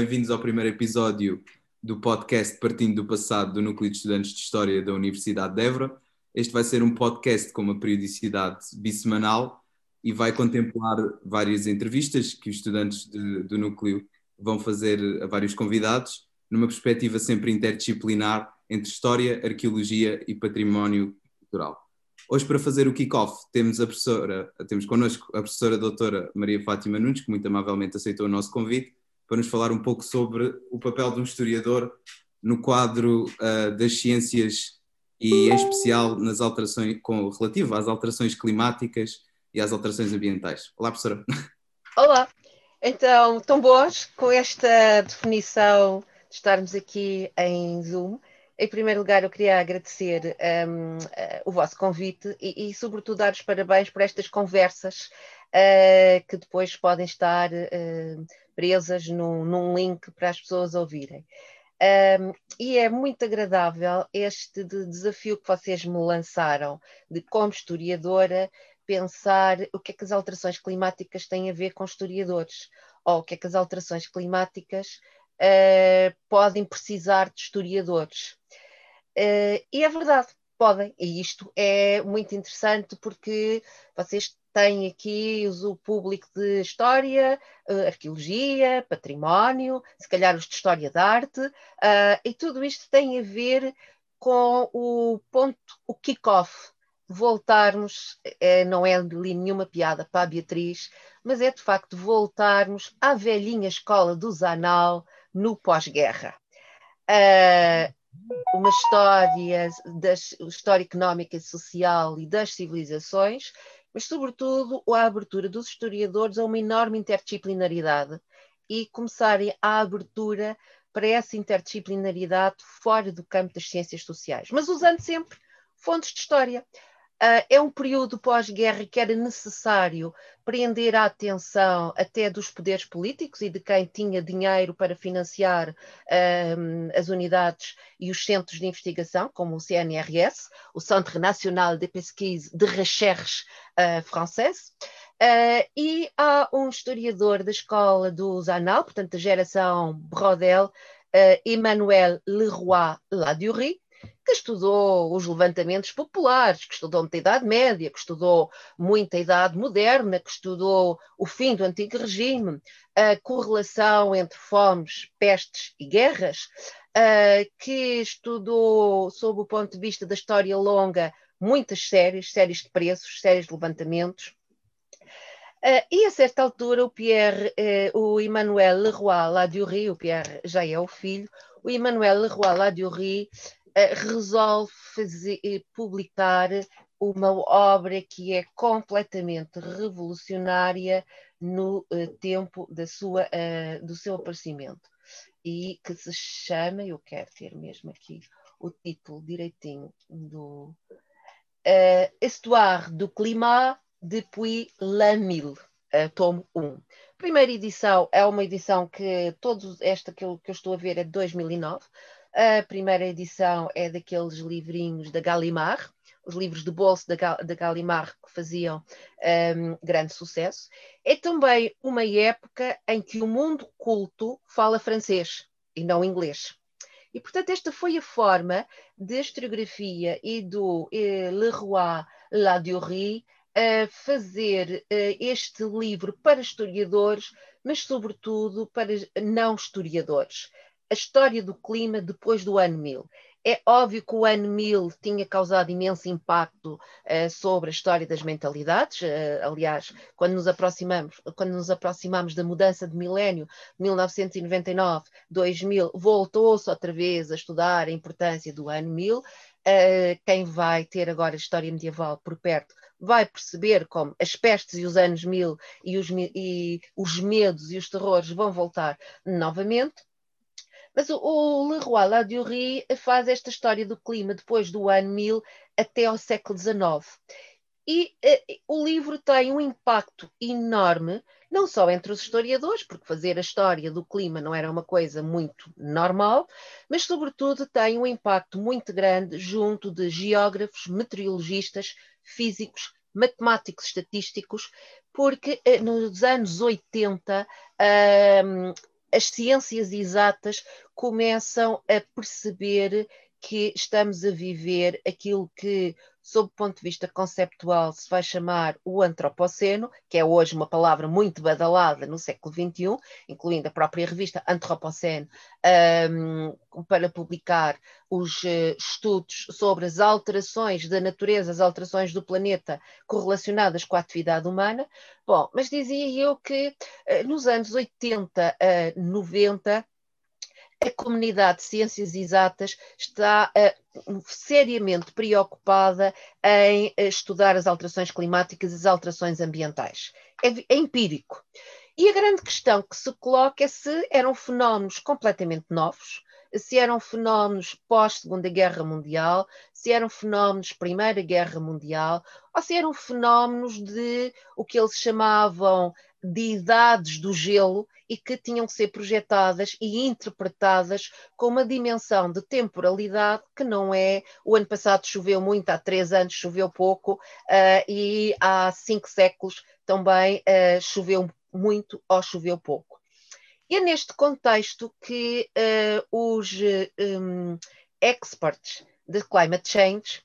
Bem-vindos ao primeiro episódio do podcast Partindo do Passado do Núcleo de Estudantes de História da Universidade de Évora. Este vai ser um podcast com uma periodicidade bissemanal e vai contemplar várias entrevistas que os estudantes de, do núcleo vão fazer a vários convidados, numa perspectiva sempre interdisciplinar entre História, Arqueologia e Património Cultural. Hoje, para fazer o kick-off, temos a professora, temos connosco a professora doutora Maria Fátima Nunes, que muito amavelmente aceitou o nosso convite, para nos falar um pouco sobre o papel de um historiador no quadro uh, das ciências e, em especial, nas alterações, com, relativo às alterações climáticas e às alterações ambientais. Olá, professora. Olá. Então, tão boas com esta definição de estarmos aqui em Zoom. Em primeiro lugar, eu queria agradecer um, eh, o vosso convite e, e, sobretudo, dar os parabéns por estas conversas uh, que depois podem estar uh, presas num, num, link para as pessoas ouvirem. Um, e é muito agradável este de desafio que vocês me lançaram, de como historiadora, pensar o que é que as alterações climáticas têm a ver com historiadores, ou o que é que as alterações climáticas uh, podem precisar de historiadores. Uh, e é verdade, podem, e isto é muito interessante porque vocês têm aqui o público de história, uh, arqueologia, património, se calhar os de história da arte, uh, e tudo isto tem a ver com o ponto, o kick-off, voltarmos, é, não é ali nenhuma piada para a Beatriz, mas é de facto voltarmos à velhinha escola do Zanal no pós-guerra. Uh, uma história das história económica e social e das civilizações, mas sobretudo a abertura dos historiadores a uma enorme interdisciplinaridade e começarem a abertura para essa interdisciplinaridade fora do campo das ciências sociais, mas usando sempre fontes de história. Uh, é um período pós-guerra que era necessário prender a atenção até dos poderes políticos e de quem tinha dinheiro para financiar as unidades e os centros de investigação, como o CNRS, o Centre National de Pesquise de Recherche uh, Française. Uh, e há um historiador da escola do Zanal, portanto da geração Brodel, Emmanuel Leroy Ladurie, que estudou os levantamentos populares, que estudou muita Idade Média, que estudou muita Idade Moderna, que estudou o fim do Antigo Regime, a correlação entre fomes, pestes e guerras, que estudou, sob o ponto de vista da história longa, muitas séries, séries de preços, séries de levantamentos. Uh, e a certa altura o Pierre, uh, o Emmanuel Leroy Ladurie, o Pierre já é o filho, o Emmanuel Leroy Ladurie resolve fazer, eh, publicar uma obra que é completamente revolucionária no uh, tempo da sua, do seu aparecimento e que se chama, eu quero ter mesmo aqui o título direitinho do uh, Histoire du climat depuis l'an 1000, uh, tomo 1. Primeira edição é uma edição que todos esta que eu, que eu estou a ver é de 2009, a primeira edição é daqueles livrinhos da Gallimard, os livros de bolso da, da Gallimard que faziam um, grande sucesso. É também uma época em que o mundo culto fala francês e não inglês. E, portanto, esta foi a forma da historiografia e do eh, Leroy Ladurie a fazer uh, este livro para historiadores, mas, sobretudo, para não historiadores a história do clima depois do ano 1000. É óbvio que o ano 1000 tinha causado imenso impacto uh, sobre a história das mentalidades. Uh, aliás, quando nos aproximamos, quando nos aproximamos da mudança de milénio, 1999, 2000, voltou-se outra vez a estudar a importância do ano 1000. Uh, quem vai ter agora a história medieval por perto vai perceber como as pestes e os anos 1000 e os, e os medos e os terrores vão voltar novamente. Mas o, o Leroy Ladurie faz esta história do clima depois do ano 1000 até ao século XIX. E uh, o livro tem um impacto enorme, não só entre os historiadores, porque fazer a história do clima não era uma coisa muito normal, mas, sobretudo, tem um impacto muito grande junto de geógrafos, meteorologistas, físicos, matemáticos estatísticos, porque uh, nos anos 80 uh, as ciências exatas começam a perceber que estamos a viver aquilo que, sob o ponto de vista conceptual, se vai chamar o antropoceno, que é hoje uma palavra muito badalada no século XXI, incluindo a própria revista Antropoceno, um, para publicar os uh, estudos sobre as alterações da natureza, as alterações do planeta correlacionadas com a atividade humana. Bom, mas dizia eu que uh, nos anos 80, uh, 90, a comunidade de ciências exatas está uh, seriamente preocupada em uh, estudar as alterações climáticas e as alterações ambientais. É, é, empírico. E a grande questão que se coloca é se eram fenómenos completamente novos, se eram fenómenos pós-Segunda Guerra Mundial, se eram fenómenos Primeira Guerra Mundial, ou se eram fenómenos de o que eles chamavam de idades do gelo e que tinham que ser projetadas e interpretadas com uma dimensão de temporalidade que não é o ano passado choveu muito, há três anos choveu pouco uh, e há cinco séculos também uh, choveu muito ou choveu pouco. E é neste contexto que uh, os um, experts de climate change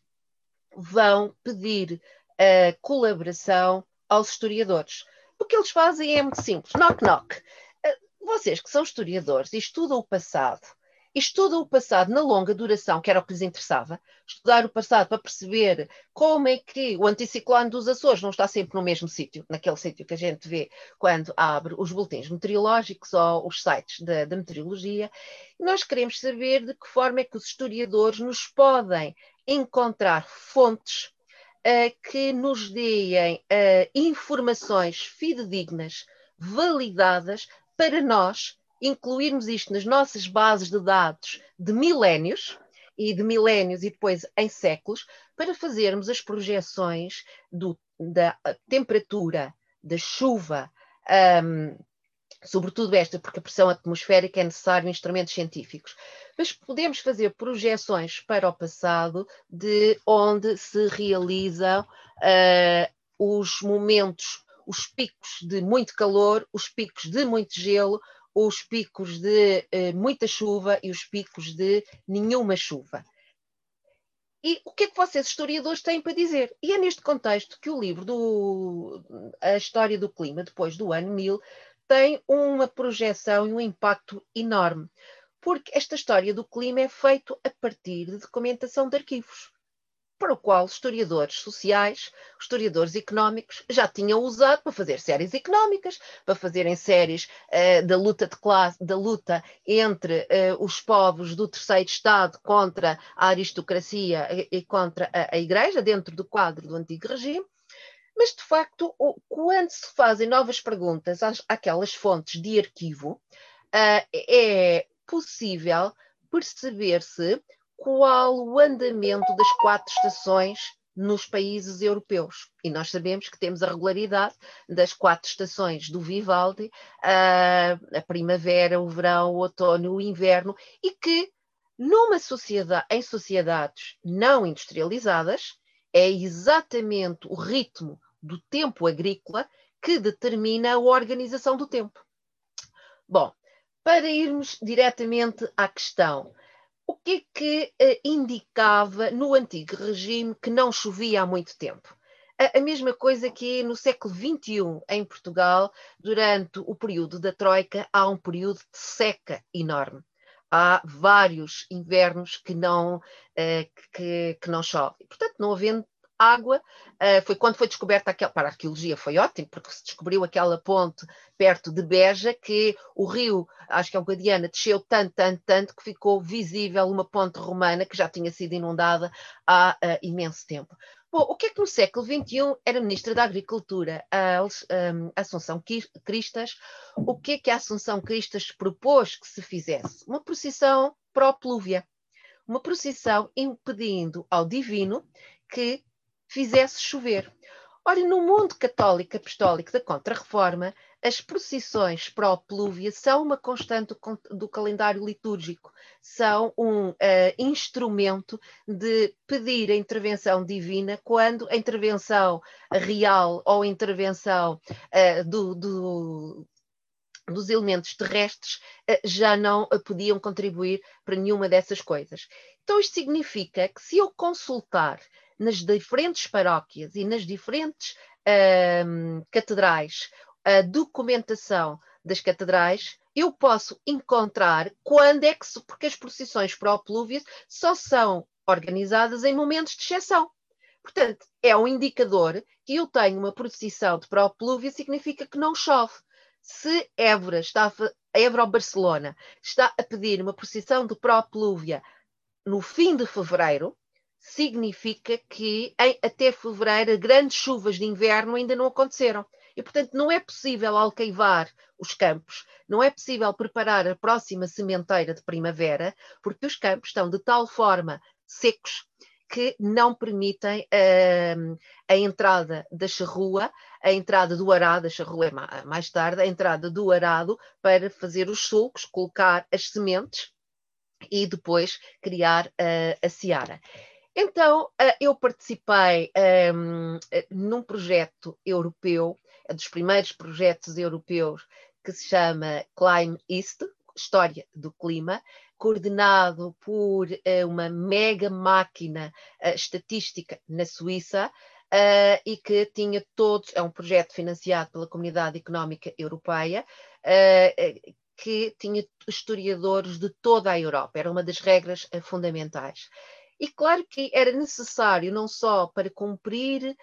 vão pedir a colaboração aos historiadores o que eles fazem é muito simples: knock, knock. Eh, vocês que são historiadores e estudam o passado, estudam o passado na longa duração, que era o que lhes interessava, estudar o passado para perceber como é que o anticiclone dos Açores não está sempre no mesmo sítio, naquele sítio que a gente vê quando abre os boletins meteorológicos ou os sites da, da meteorologia. Nós queremos saber de que forma é que os historiadores nos podem encontrar fontes que nos deem uh, informações fidedignas, validadas, para nós incluirmos isto nas nossas bases de dados de milénios, e de milénios e depois em séculos, para fazermos as projeções do, da temperatura, da chuva, um, sobretudo esta, porque a pressão atmosférica é necessário instrumentos científicos. Mas podemos fazer projeções para o passado de onde se realizam uh, os momentos, os picos de muito calor, os picos de muito gelo, os picos de uh, muita chuva e os picos de nenhuma chuva. E o que é que vocês, historiadores, têm para dizer? E é neste contexto que o livro do A História do Clima, depois do ano 1000, tem uma projeção e um impacto enorme, porque esta história do clima é feita a partir de documentação de arquivos, para o qual historiadores sociais, historiadores económicos já tinham usado para fazer séries económicas, para fazerem séries uh, da luta de classe, da luta entre uh, os povos do terceiro Estado contra a aristocracia e, e contra a, a Igreja, dentro do quadro do antigo regime, mas, de facto, quando se fazem novas perguntas às, àquelas fontes de arquivo, uh, é possível perceber-se qual o andamento das quatro estações nos países europeus. E nós sabemos que temos a regularidade das quatro estações do Vivaldi, uh, a primavera, o verão, o outono, o inverno, e que numa sociedade, em sociedades não industrializadas, é exatamente o ritmo do tempo agrícola que determina a organização do tempo. Bom, para irmos diretamente à questão, o que é que uh, indicava no antigo regime que não chovia há muito tempo? A, a mesma coisa que no século XXI, em Portugal, durante o período da Troika, há um período de seca enorme há vários invernos que não, uh, que, que, não chove. Portanto, não havendo água, uh, foi quando foi descoberta aquela, para a arqueologia foi ótimo, porque se descobriu aquela ponte perto de Beja, que o rio, acho que é o Guadiana, desceu tanto, tanto, tanto, que ficou visível uma ponte romana que já tinha sido inundada há uh, imenso tempo. Bom, o que é que no século XXI era Ministra da Agricultura, a, um, Assunção Cristas, o que é que a Assunção Cristas propôs que se fizesse? Uma procissão pró-plúvia, uma procissão impedindo ao divino que fizesse chover. Ora, no mundo católico apostólico da Contra-Reforma, as procissões pró-plúvia são uma constante do calendário litúrgico, são um uh, instrumento de pedir a intervenção divina quando a intervenção real ou a intervenção uh, do, do, dos elementos terrestres eh, já não podiam contribuir para nenhuma dessas coisas. Então, isto significa que se eu consultar nas diferentes paróquias e nas diferentes catedrais a documentação das catedrais, eu posso encontrar quando é que, porque as procissões pró-plúvias só são organizadas em momentos de exceção. Portanto, é um indicador que eu tenho uma procissão de pró-plúvia, significa que não chove. Se Évora está a, Évora ou Barcelona está a pedir uma procissão de pró-plúvia no fim de fevereiro, significa que em, até fevereiro grandes chuvas de inverno ainda não aconteceram. E, portanto, não é possível alqueivar os campos, não é possível preparar a próxima sementeira de primavera, porque os campos estão de tal forma secos que não permitem uh, a entrada da charrua, a entrada do arado, a charrua é mais tarde, a entrada do arado para fazer os sulcos, colocar as sementes e depois criar uh, a seara. Então, uh, eu participei um, num projeto europeu, é dos primeiros projetos europeus, que se chama Climb East, História do Clima, coordenado por uh, uma mega máquina estatística na Suíça, Uh, e que tinha todos, é um projeto financiado pela Comunidade Económica Europeia, uh, que tinha historiadores de toda a Europa, era uma das regras fundamentais. E claro que era necessário, não só para cumprir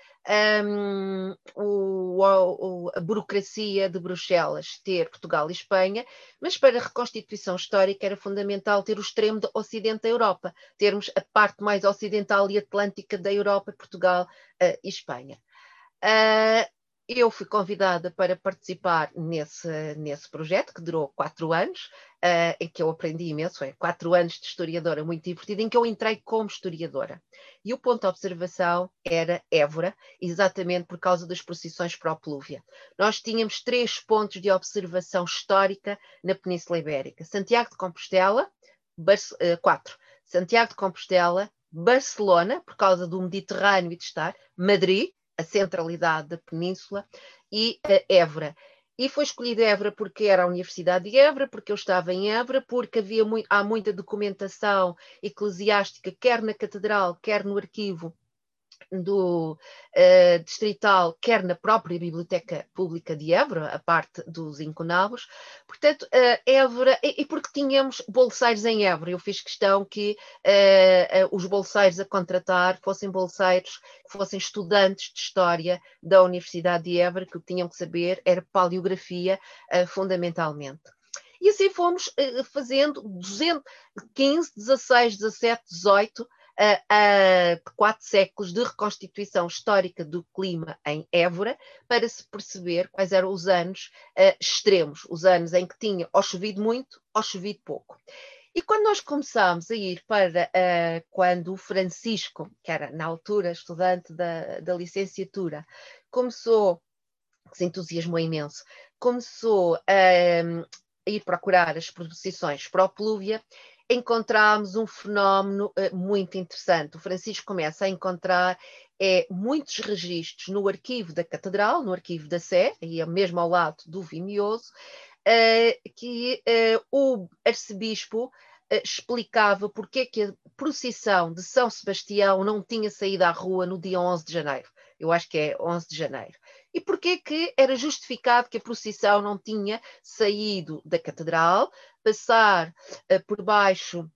um, o, o, a burocracia de Bruxelas, ter Portugal e Espanha, mas para a reconstituição histórica era fundamental ter o extremo de ocidente da Europa, termos a parte mais ocidental e atlântica da Europa, Portugal uh, e Espanha. Uh, eu fui convidada para participar nesse, nesse projeto, que durou quatro anos, uh, em que eu aprendi imenso, foi quatro anos de historiadora muito divertido, em que eu entrei como historiadora. E o ponto de observação era Évora, exatamente por causa das procissões pró-plúvia. Nós tínhamos três pontos de observação histórica na Península Ibérica. Santiago de Compostela, uh, quatro. Santiago de Compostela, Barcelona, por causa do Mediterrâneo e de estar, Madrid, a centralidade da península, e Évora. E foi escolhida Évora porque era a Universidade de Évora, porque eu estava em Évora, porque havia há muita documentação eclesiástica, quer na catedral, quer no arquivo do uh, distrital, quer na própria Biblioteca Pública de Évora, a parte dos inconavos. Portanto, uh, Évora, e, e, porque tínhamos bolseiros em Évora, eu fiz questão que uh, os bolseiros a contratar fossem bolseiros, fossem estudantes de História da Universidade de Évora, que o que tinham que saber era paleografia, fundamentalmente. E assim fomos fazendo 215, 16, 17, 18 a, quatro séculos de reconstituição histórica do clima em Évora para se perceber quais eram os anos uh, extremos, os anos em que tinha ou chovido muito ou chovido pouco. E quando nós começámos a ir para uh, quando o Francisco, que era na altura estudante da, da licenciatura, começou, que se entusiasmou imenso, começou a, a ir procurar as proposições para o Plúvia, encontramos um fenómeno uh, muito interessante. O Francisco começa a encontrar é, muitos registros no arquivo da Catedral, no arquivo da Sé, aí mesmo ao lado do Vimioso, uh, que o arcebispo explicava porque é que a procissão de São Sebastião não tinha saído à rua no dia 11 de janeiro. Eu acho que é 11 de janeiro. E porquê que era justificado que a procissão não tinha saído da catedral, passar uh, por baixo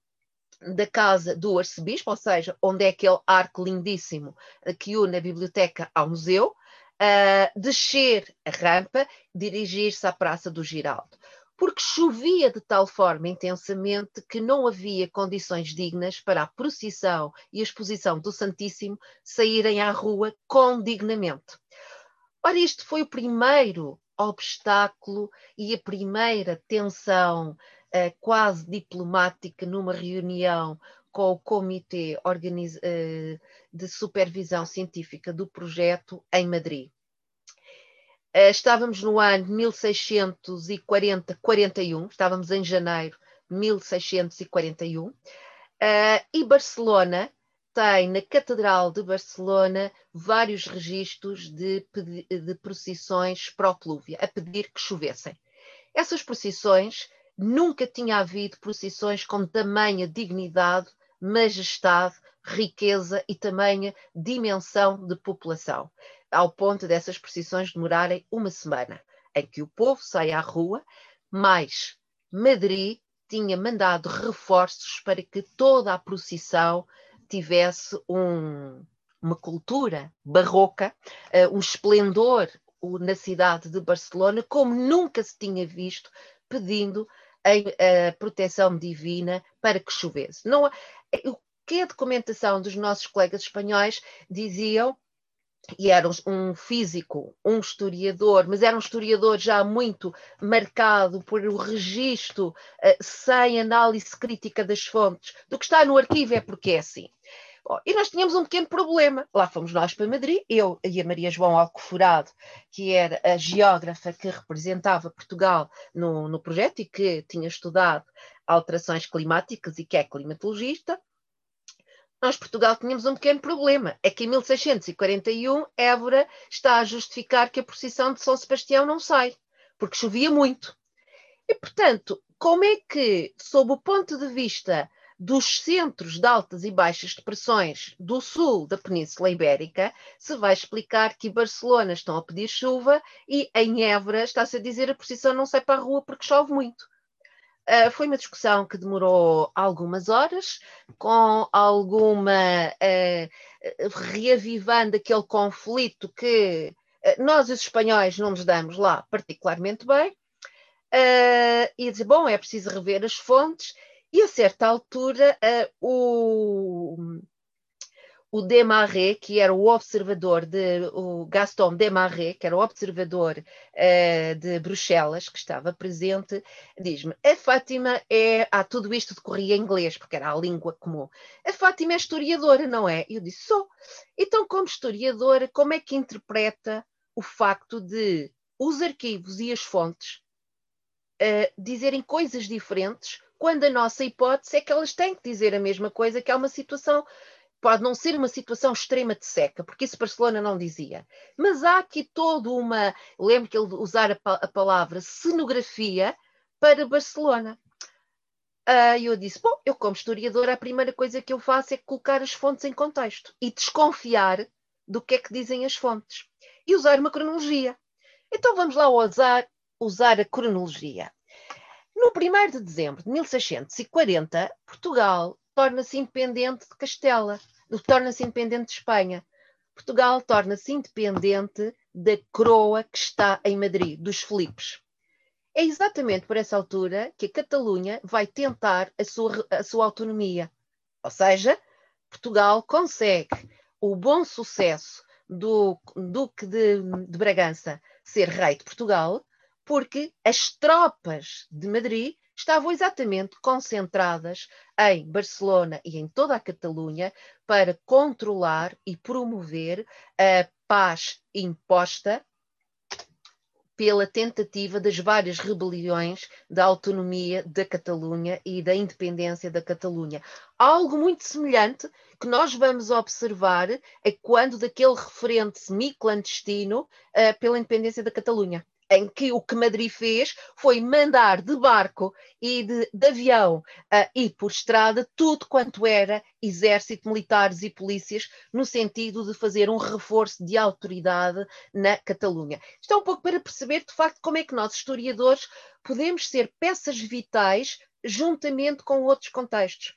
da casa do arcebispo, ou seja, onde é aquele arco lindíssimo uh, que une a biblioteca ao museu, uh, descer a rampa, dirigir-se à Praça do Giraldo. Porque chovia de tal forma intensamente que não havia condições dignas para a procissão e a exposição do Santíssimo saírem à rua condignamente. Ora, este foi o primeiro obstáculo e a primeira tensão uh, quase diplomática numa reunião com o Comitê uh, de Supervisão Científica do projeto em Madrid. Uh, estávamos no ano 1640-41, estávamos em janeiro de 1641, e Barcelona tem na Catedral de Barcelona vários registros de, de procissões pró-plúvia, a pedir que chovessem. Essas procissões, nunca tinha havido procissões com tamanha dignidade, majestade, riqueza e tamanha dimensão de população, ao ponto dessas procissões demorarem uma semana, em que o povo sai à rua, mas Madrid tinha mandado reforços para que toda a procissão tivesse um, uma cultura barroca, uh, um esplendor na cidade de Barcelona, como nunca se tinha visto, pedindo a, a proteção divina para que chovesse. Não, o que a documentação dos nossos colegas espanhóis diziam e era um físico, um historiador, mas era um historiador já muito marcado por o registro uh, sem análise crítica das fontes. Do que está no arquivo é porque é assim. E nós tínhamos um pequeno problema. Lá fomos nós para Madrid, eu e a Maria João Alcoforado, que era a geógrafa que representava Portugal no, no projeto e que tinha estudado alterações climáticas e que é climatologista. Nós, Portugal, tínhamos um pequeno problema. É que em 1641, Évora está a justificar que a procissão de São Sebastião não sai, porque chovia muito. E, portanto, como é que, sob o ponto de vista dos centros de altas e baixas depressões do sul da Península Ibérica, se vai explicar que Barcelona estão a pedir chuva e em Évora está-se a dizer a procissão não sai para a rua porque chove muito. Uh, foi uma discussão que demorou algumas horas, com alguma uh, reavivando aquele conflito que uh, nós, os espanhóis, não nos damos lá particularmente bem, e dizer, bom, é preciso rever as fontes, e a certa altura o o que era o observador de o Gaston Desmarais, que era o observador uh, de Bruxelas, que estava presente, diz-me: a Fátima é. Ah, tudo isto decorria em inglês, porque era a língua comum. A Fátima é historiadora, não é? Eu disse: sou. Então, como historiadora, como é que interpreta o facto de os arquivos e as fontes uh, dizerem coisas diferentes, quando a nossa hipótese é que elas têm que dizer a mesma coisa, que é uma situação pode não ser uma situação extrema de seca, porque isso Barcelona não dizia. Mas há aqui toda uma. Lembro que ele usar a, a palavra cenografia para Barcelona. Uh, eu disse: Bom, eu, como historiadora, a primeira coisa que eu faço é colocar as fontes em contexto e desconfiar do que é que dizem as fontes e usar uma cronologia. Então vamos lá usar, usar a cronologia. No 1 de dezembro de 1640, Portugal torna-se independente de Castela, torna-se independente de Espanha. Portugal torna-se independente da coroa que está em Madrid, dos Filipes. É exatamente por essa altura que a Catalunha vai tentar a sua, a sua autonomia. Ou seja, Portugal consegue o bom sucesso do Duque de, de Bragança ser rei de Portugal, porque as tropas de Madrid estavam exatamente concentradas em Barcelona e em toda a Catalunha para controlar e promover a paz imposta pela tentativa das várias rebeliões da autonomia da Catalunha e da independência da Catalunha. Algo muito semelhante que nós vamos observar é quando daquele referente semi-clandestino uh, pela independência da Catalunha em que o que Madrid fez foi mandar de barco e de, de avião uh, e por estrada tudo quanto era exército, militares e polícias, no sentido de fazer um reforço de autoridade na Catalunha. Isto é um pouco para perceber, de facto, como é que nós, historiadores, podemos ser peças vitais juntamente com outros contextos.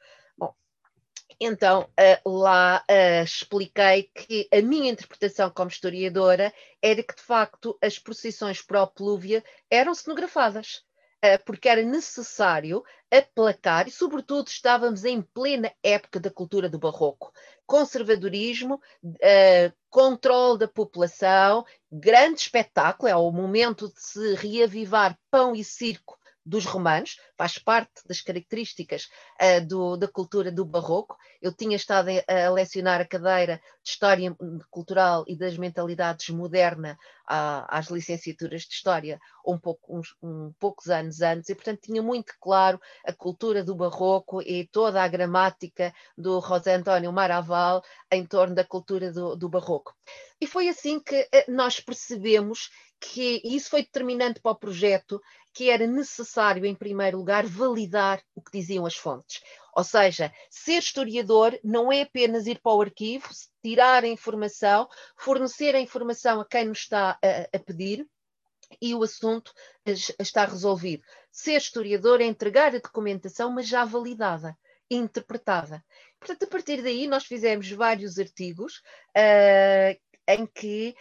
Então, uh, lá uh, expliquei que a minha interpretação como historiadora era que, de facto, as procissões pró-plúvia eram cenografadas, uh, porque era necessário aplacar, e, sobretudo, estávamos em plena época da cultura do barroco. Conservadorismo, controle da população, grande espetáculo, é o momento de se reavivar pão e circo dos romanos, faz parte das características uh, do, da cultura do barroco. Eu tinha estado a, lecionar a cadeira de História Cultural e das Mentalidades Moderna às licenciaturas de História um, pouco, uns, um poucos anos antes, e portanto tinha muito claro a cultura do barroco e toda a gramática do José António Maraval em torno da cultura do, do barroco. E foi assim que uh, nós percebemos que isso foi determinante para o projeto, que era necessário, em primeiro lugar, validar o que diziam as fontes. Ou seja, ser historiador não é apenas ir para o arquivo, tirar a informação, fornecer a informação a quem nos está a, a pedir, e o assunto está resolvido. Ser historiador é entregar a documentação, mas já validada, interpretada. Portanto, a partir daí, nós fizemos vários artigos uh, em que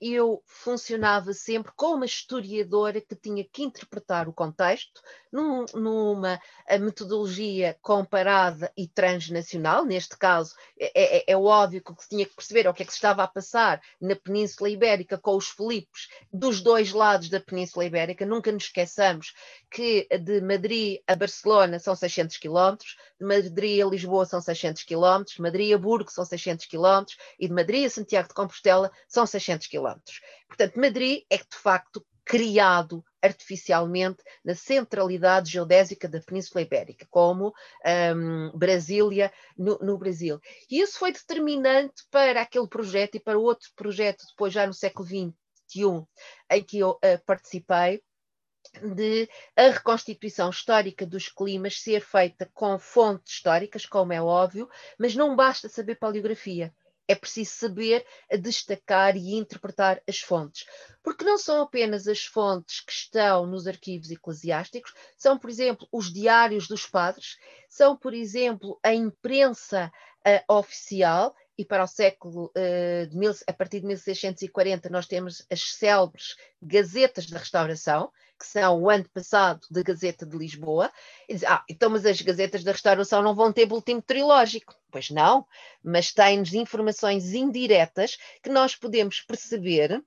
eu funcionava sempre como uma historiadora que tinha que interpretar o contexto num, numa metodologia comparada e transnacional. Neste caso, é, é, é, óbvio que o que tinha que perceber é o que é que se estava a passar na Península Ibérica com os Filipos dos dois lados da Península Ibérica. Nunca nos esqueçamos que de Madrid a Barcelona são 600 quilómetros, de Madrid a Lisboa são 600 quilómetros, de Madrid a Burgo são 600 quilómetros e de Madrid a Santiago de Compostela são 600 quilómetros. Portanto, Madrid é de facto criado artificialmente na centralidade geodésica da Península Ibérica, como um, Brasília, no, no, Brasil. E isso foi determinante para aquele projeto e para outro projeto, depois já no século XXI, em que eu uh, participei, de a reconstituição histórica dos climas ser feita com fontes históricas, como é óbvio, mas não basta saber paleografia é preciso saber destacar e interpretar as fontes. Porque não são apenas as fontes que estão nos arquivos eclesiásticos, são, por exemplo, os diários dos padres, são, por exemplo, a imprensa uh, oficial, e para o século, uh, de mil, a partir de 1640, nós temos as célebres Gazetas da Restauração, que são o ano passado da Gazeta de Lisboa, e diz, ah, então, mas as Gazetas da Restauração não vão ter boletim trilógico. Pois não, mas têm-nos informações indiretas que nós podemos perceber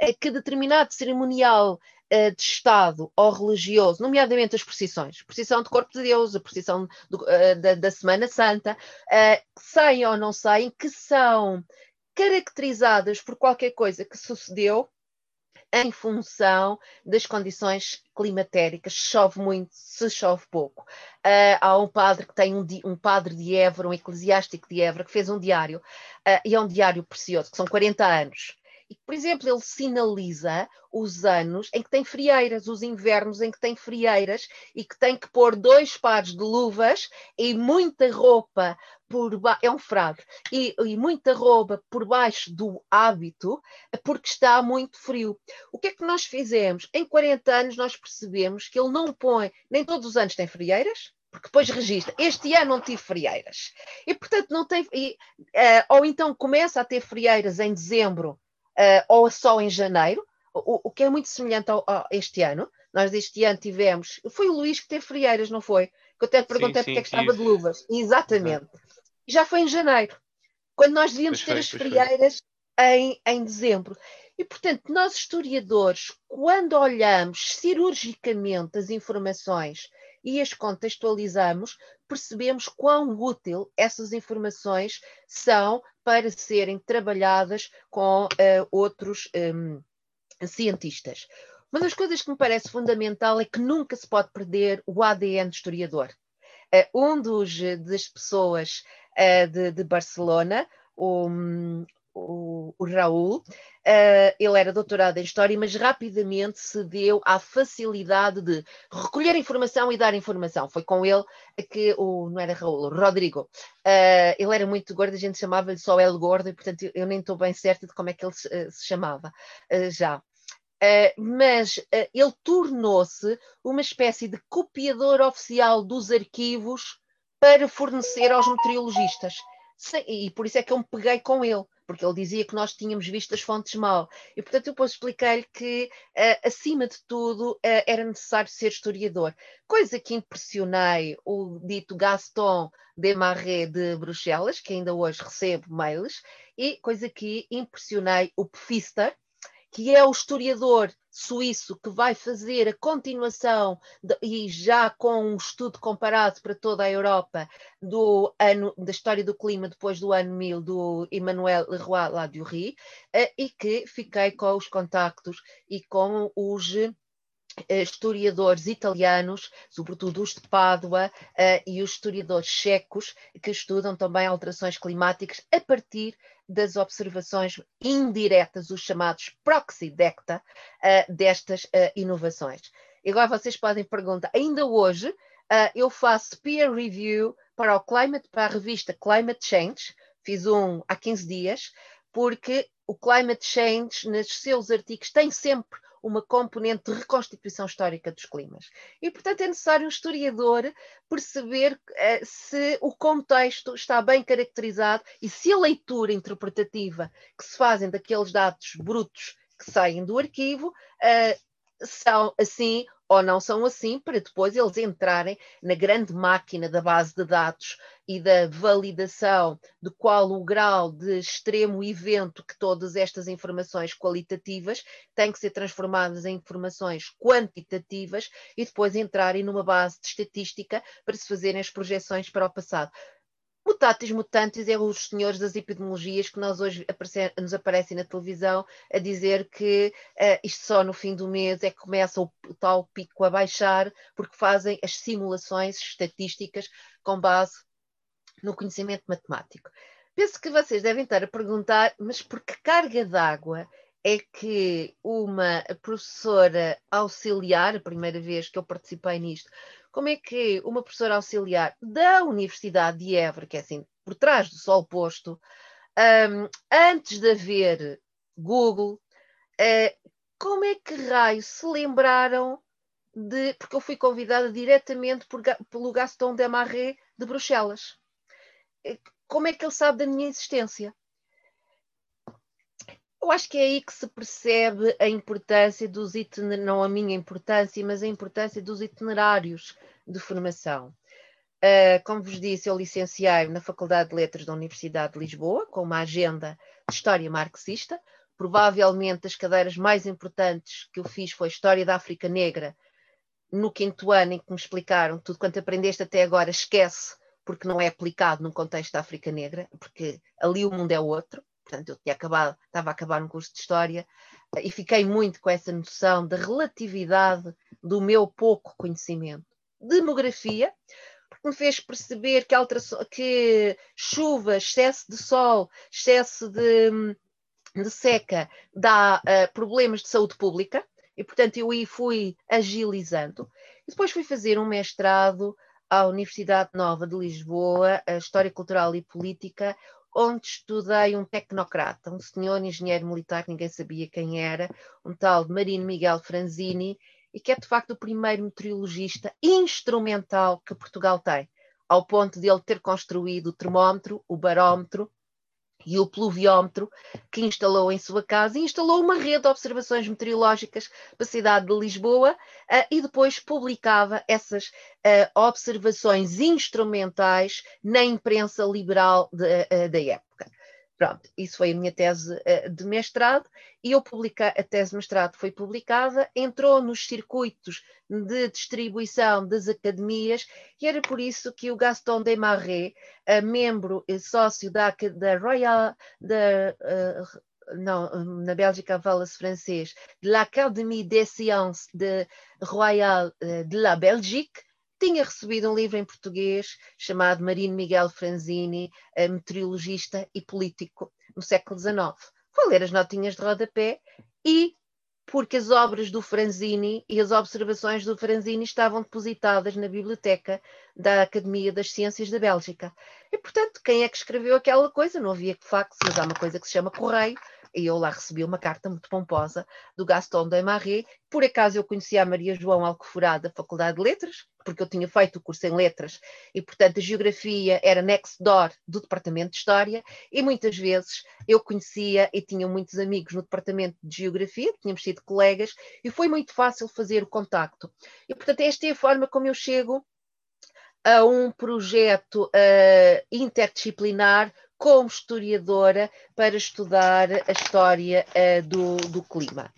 é que determinado cerimonial uh, de Estado ou religioso, nomeadamente as procissões, procissão de Corpo de Deus, a procissão do, uh, da, da, Semana Santa, uh, saem ou não saem, que são caracterizadas por qualquer coisa que sucedeu em função das condições climatéricas, chove muito, se chove pouco. Uh, há um padre que tem um, um, padre de Évora, um eclesiástico de Évora, que fez um diário, uh, e é um diário precioso, que são 40 anos. E, por exemplo, ele sinaliza os anos em que tem frieiras, os invernos em que tem frieiras e que tem que pôr dois pares de luvas e muita roupa por baixo, é um frade, e, e, muita roupa por baixo do hábito, porque está muito frio. O que é que nós fizemos? Em 40 anos nós percebemos que ele não põe, nem todos os anos tem frieiras, porque depois registra, este ano não tive frieiras. E, portanto, não tem. E, uh, ou então começa a ter frieiras em dezembro uh, ou só em janeiro, o, o, que é muito semelhante ao, ao, este ano. Nós este ano tivemos, foi o Luís que teve frieiras, não foi? Que eu até te perguntei sim, porque é que estava de luvas. Exatamente. Já foi em janeiro, quando nós devíamos ter as frieiras em, em dezembro. E, portanto, nós historiadores, quando olhamos cirurgicamente as informações e as contextualizamos, percebemos quão útil essas informações são para serem trabalhadas com uh, outros um, cientistas. Uma das coisas que me parece fundamental é que nunca se pode perder o ADN do historiador. Uh, um dos, das pessoas uh, de, de, Barcelona, o, o, o Raul, uh, ele era doutorado em História, mas rapidamente se deu à facilidade de recolher informação e dar informação. Foi com ele que o, não era Raul, Rodrigo, uh, ele era muito gordo, a gente chamava-lhe só El Gordo, e portanto eu, nem estou bem certa de como é que ele se, uh, se chamava já. mas ele tornou-se uma espécie de copiador oficial dos arquivos para fornecer aos meteorologistas. E por isso é que eu me peguei com ele porque ele dizia que nós tínhamos visto as fontes mal. E, portanto, eu depois expliquei-lhe que, uh, acima de tudo, uh, era necessário ser historiador. Coisa que impressionei o dito Gaston Desmarais de Bruxelas, que ainda hoje recebo mails, e coisa que impressionei o Pfister, que é o historiador suíço que vai fazer a continuação de, e já com um estudo comparado para toda a Europa do ano da história do clima depois do ano 1000 do Emmanuel Leroy Ladurie uh, e que fiquei com os contactos e com os historiadores italianos, sobretudo os de Pádua, uh, e os historiadores checos, que estudam também alterações climáticas a partir das observações indiretas, os chamados proxy data, uh, destas uh, inovações. E agora vocês podem perguntar, ainda hoje eu faço peer review para o Climate, para a revista Climate Change, fiz um há 15 dias, porque o Climate Change, nos seus artigos, tem sempre uma componente de reconstituição histórica dos climas. E, portanto, é necessário um historiador perceber uh, se o contexto está bem caracterizado e se a leitura interpretativa que se fazem daqueles dados brutos que saem do arquivo uh, são assim ou não são assim, para depois eles entrarem na grande máquina da base de dados e da validação de qual o grau de extremo evento que todas estas informações qualitativas têm que ser transformadas em informações quantitativas e depois entrarem numa base de estatística para se fazerem as projeções para o passado. Mutatis mutantes é os senhores das epidemiologias que nós hoje aparece, nos aparecem na televisão a dizer que uh, isto só no fim do mês é que começa o, o tal pico a baixar, porque fazem as simulações estatísticas com base no conhecimento matemático. Penso que vocês devem estar a perguntar, mas por que carga d'água é que uma professora auxiliar, a primeira vez que eu participei nisto, como é que uma professora auxiliar da Universidade de Évora, que é assim, por trás do sol posto, um, antes de haver Google, uh, como é que raio se lembraram de. Porque eu fui convidada diretamente por, pelo Gaston Demaré de Bruxelas. Eh, como é que ele sabe da minha existência? Eu acho que é aí que se percebe a importância dos itinerários, não a minha importância, mas a importância dos itinerários de formação. Uh, como vos disse, eu licenciei na Faculdade de Letras da Universidade de Lisboa, com uma agenda de História Marxista. Provavelmente as cadeiras mais importantes que eu fiz foi História da África Negra, no quinto ano em que me explicaram tudo quanto aprendeste até agora, esquece, porque não é aplicado num contexto da África Negra, porque ali o mundo é outro portanto eu tinha acabado, estava a acabar um curso de História eh, e fiquei muito com essa noção da relatividade do meu pouco conhecimento. Demografia, porque me fez perceber que, alteração, que chuva, excesso de sol, excesso de, de seca dá uh, problemas de saúde pública, e portanto eu aí fui agilizando. E depois fui fazer um mestrado à Universidade Nova de Lisboa, História Cultural e Política, onde estudei um tecnocrata, um senhor engenheiro militar ninguém sabia quem era, um tal Marino Miguel Franzini, e que é de facto o primeiro meteorologista instrumental que Portugal tem, ao ponto de ele ter construído o termómetro, o barómetro e o pluviómetro que instalou em sua casa e instalou uma rede de observações meteorológicas para a cidade de Lisboa uh, e depois publicava essas uh, observações instrumentais na imprensa liberal de, uh, da época. Pronto, isso foi a minha tese uh, de mestrado e eu publiquei, a tese de mestrado foi publicada, entrou nos circuitos de distribuição das academias e era por isso que o Gaston Desmarais, uh, membro e sócio da, da Royal, da, não, na Bélgica fala-se francês, de l'Académie des Sciences de Royal de la Belgique, tinha recebido um livro em português chamado Marino Miguel Franzini, meteorologista e político no século XIX. Foi ler as notinhas de rodapé e porque as obras do Franzini e as observações do Franzini estavam depositadas na biblioteca da Academia das Ciências da Bélgica. E, portanto, quem é que escreveu aquela coisa? Não havia fax, mas há uma coisa que se chama correio, e eu lá recebi uma carta muito pomposa do Gaston de Marie. Por acaso eu conhecia a Maria João Alcoforá da Faculdade de Letras, porque eu tinha feito o curso em Letras e, portanto, a Geografia era next door do Departamento de História e muitas vezes eu conhecia e tinha muitos amigos no Departamento de Geografia, tínhamos sido colegas e foi muito fácil fazer o contacto. E, portanto, esta é a forma como eu chego a um projeto uh, interdisciplinar como historiadora para estudar a história uh, do, do, clima.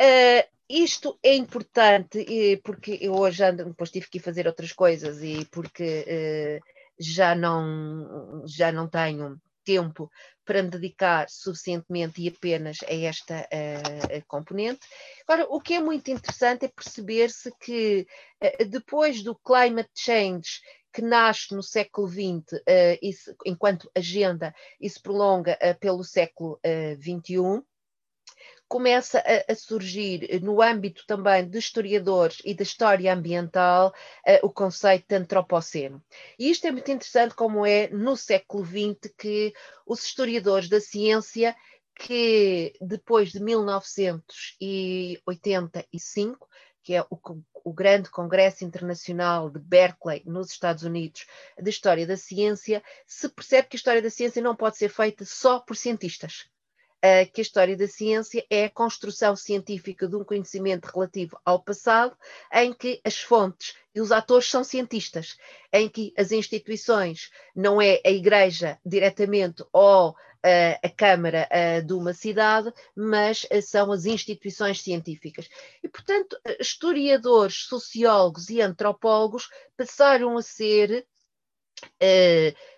Uh, isto é importante porque eu hoje ando, depois tive que fazer outras coisas e porque uh, já não já não tenho tempo para me dedicar suficientemente e apenas a esta uh, componente. Agora, o que é muito interessante é perceber-se que uh, depois do climate change que nasce no século XX, uh, enquanto agenda, e se prolonga pelo século XXI, começa a, a, surgir no âmbito também de historiadores e da história ambiental uh, o conceito de antropoceno. E isto é muito interessante como é no século XX que os historiadores da ciência que depois de 1985, que é o, o, grande Congresso Internacional de Berkeley, nos Estados Unidos, de História da Ciência, se percebe que a história da ciência não pode ser feita só por cientistas. Uh, que a história da ciência é a construção científica de um conhecimento relativo ao passado, em que as fontes e os atores são cientistas, em que as instituições não é a igreja diretamente ou a Câmara de uma cidade, mas uh, são as instituições científicas. E, portanto, historiadores, sociólogos e antropólogos passaram a ser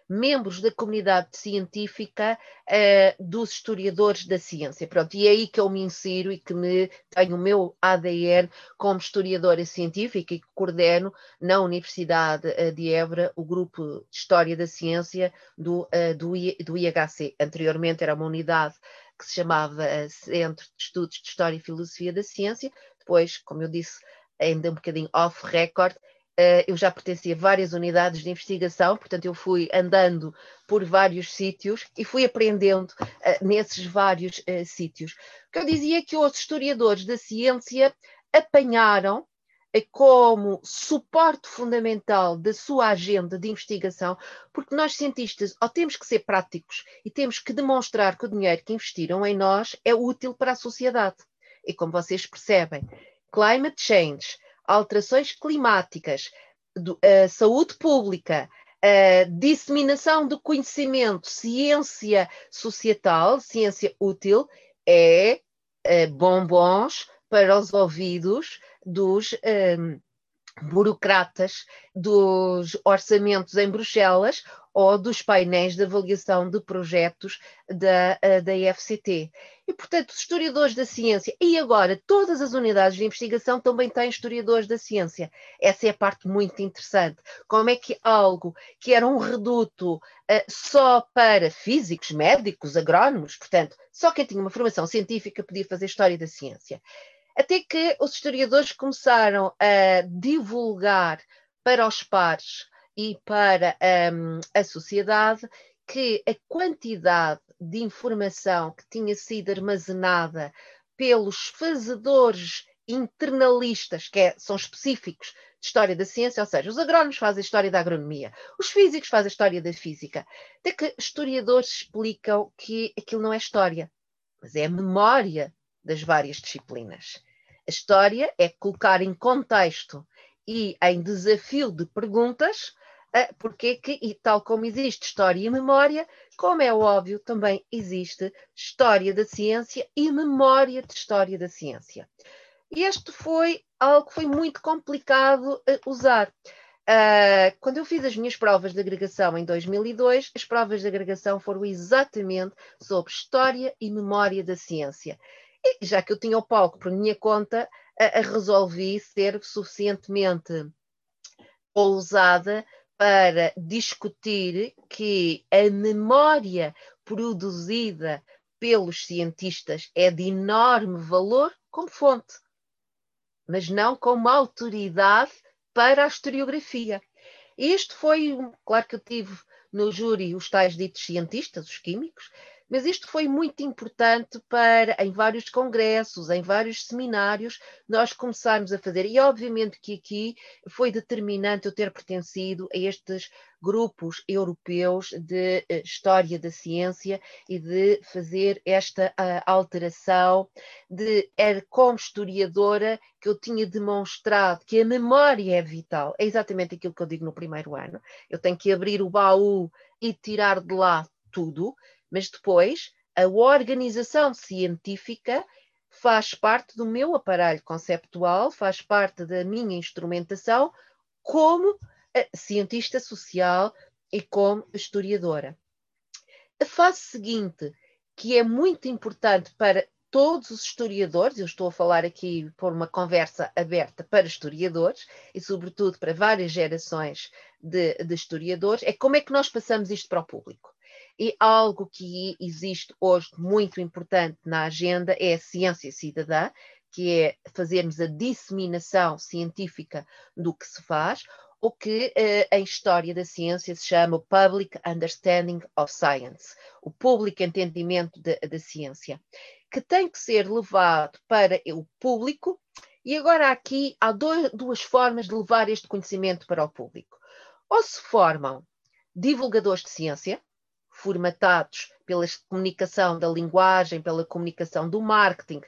membros da comunidade científica uh, dos historiadores da ciência. Pronto, e é aí que eu me insiro e que me tenho o meu ADN como historiadora científica e que coordeno na Universidade uh, de Évora o grupo de História da Ciência do, uh, do, I, do IHC. Anteriormente era uma unidade que se chamava Centro de Estudos de História e Filosofia da Ciência. Depois, como eu disse, ainda um bocadinho off record, Uh, eu já pertencia a várias unidades de investigação, portanto, eu fui andando por vários sítios e fui aprendendo uh, nesses vários uh, sítios. O que eu dizia é que os historiadores da ciência apanharam como suporte fundamental da sua agenda de investigação, porque nós cientistas ou temos que ser práticos e temos que demonstrar que o dinheiro que investiram em nós é útil para a sociedade. E como vocês percebem, climate change, alterações climáticas, do, uh, saúde pública, uh, disseminação do conhecimento, ciência societal, ciência útil, é uh, bombons para os ouvidos dos burocratas dos orçamentos em Bruxelas ou dos painéis de avaliação de projetos da, eh, da IFCT. E, portanto, os historiadores da ciência, e agora todas as unidades de investigação também têm historiadores da ciência. Essa é a parte muito interessante. Como é que algo que era um reduto uh, só para físicos, médicos, agrónomos, portanto, só quem tinha uma formação científica podia fazer história da ciência. Até que os historiadores começaram a divulgar para os pares e para um, a sociedade que a quantidade de informação que tinha sido armazenada pelos fazedores internalistas, que é, são específicos de história da ciência, ou seja, os agrónomos fazem história da agronomia, os físicos fazem história da física. Até que historiadores explicam que aquilo não é história, mas é a memória das várias disciplinas. A história é colocar em contexto e em desafio de perguntas porque que, e tal como existe história e memória, como é óbvio, também existe história da ciência e memória de história da ciência. Este foi algo que foi muito complicado uh, usar. Uh, quando eu fiz as minhas provas de agregação em 2002, as provas de agregação foram exatamente sobre história e memória da ciência. E já que eu tinha o palco por minha conta, uh, resolvi ser suficientemente ousada para discutir que a memória produzida pelos cientistas é de enorme valor como fonte, mas não como autoridade para a historiografia. Este foi, claro que eu tive no júri os tais ditos cientistas, os químicos, mas isto foi muito importante para, em vários congressos, em vários seminários, nós começarmos a fazer. E obviamente que aqui foi determinante eu ter pertencido a estes grupos europeus de uh, história da ciência e de fazer esta alteração de era como historiadora que eu tinha demonstrado que a memória é vital. É exatamente aquilo que eu digo no primeiro ano. Eu tenho que abrir o baú e tirar de lá tudo, mas depois a organização científica faz parte do meu aparelho conceptual, faz parte da minha instrumentação como cientista social e como historiadora. A fase seguinte, que é muito importante para todos os historiadores, eu estou a falar aqui por uma conversa aberta para historiadores e, sobretudo, para várias gerações de, de historiadores, é como é que nós passamos isto para o público. E algo que existe hoje muito importante na agenda é a ciência cidadã, que é fazermos a disseminação científica do que se faz, o que eh, em história da ciência se chama o Public Understanding of Science, o público entendimento da ciência, que tem que ser levado para o público. E agora aqui há dois, duas formas de levar este conhecimento para o público. Ou se formam divulgadores de ciência, formatados pela comunicação da linguagem, pela comunicação do marketing,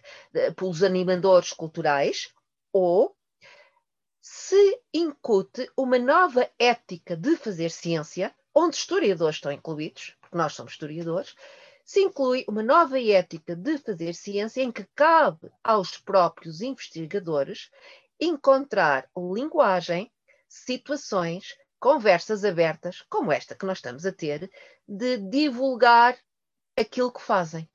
pelos animadores culturais, ou se incute uma nova ética de fazer ciência, onde historiadores estão incluídos, porque nós somos historiadores, se inclui uma nova ética de fazer ciência em que cabe aos próprios investigadores encontrar linguagem, situações, conversas abertas, como esta que nós estamos a ter, de divulgar aquilo que fazem.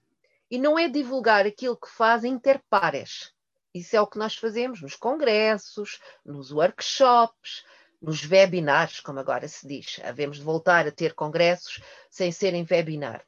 E não é divulgar aquilo que fazem inter pares. Isso é o que nós fazemos nos congressos, nos workshops, nos webinars, como agora se diz. Havemos de voltar a ter congressos sem serem webinar.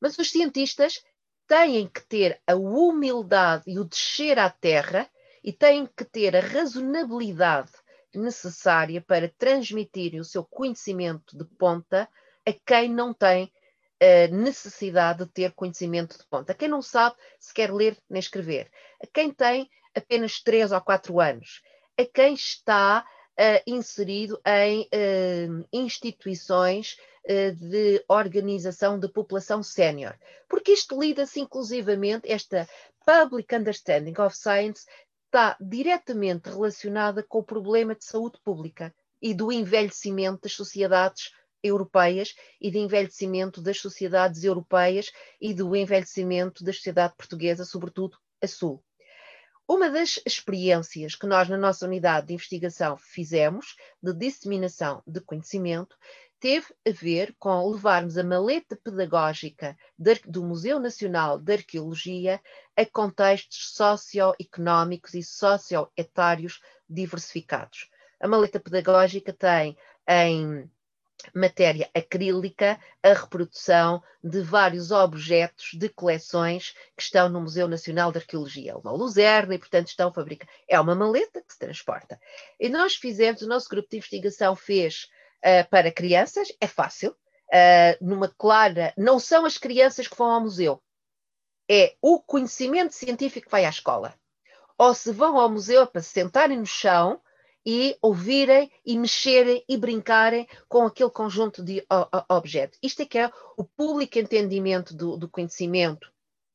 Mas os cientistas têm que ter a humildade e o descer à terra e têm que ter a razonabilidade necessária para transmitirem o seu conhecimento de ponta a quem não tem a necessidade de ter conhecimento de ponta. A quem não sabe se quer ler nem escrever. A quem tem apenas 3 ou 4 anos. A quem está uh, inserido em uh, instituições uh, de organização de população sénior. Porque isto lida-se inclusivamente, esta Public Understanding of Science está diretamente relacionada com o problema de saúde pública e do envelhecimento das sociedades europeias e de envelhecimento das sociedades europeias e do envelhecimento da sociedade portuguesa, sobretudo a sul. Uma das experiências que nós, na nossa unidade de investigação, fizemos de disseminação de conhecimento teve a ver com levarmos a maleta pedagógica do Museu Nacional de Arqueologia a contextos socioeconómicos e socioetários diversificados. A maleta pedagógica tem em matéria acrílica a reprodução de vários objetos de coleções que estão no Museu Nacional de Arqueologia. Uma luzerna e, portanto, estão fabricados. É uma maleta que se transporta. E nós fizemos, o nosso grupo de investigação fez uh, para crianças, é fácil, uh, numa clara. Não são as crianças que vão ao museu, é o conhecimento científico que vai à escola. Ou se vão ao museu para se sentarem no chão e ouvirem e mexerem e brincarem com aquele conjunto de objetos. Isto é que é o público entendimento do, do conhecimento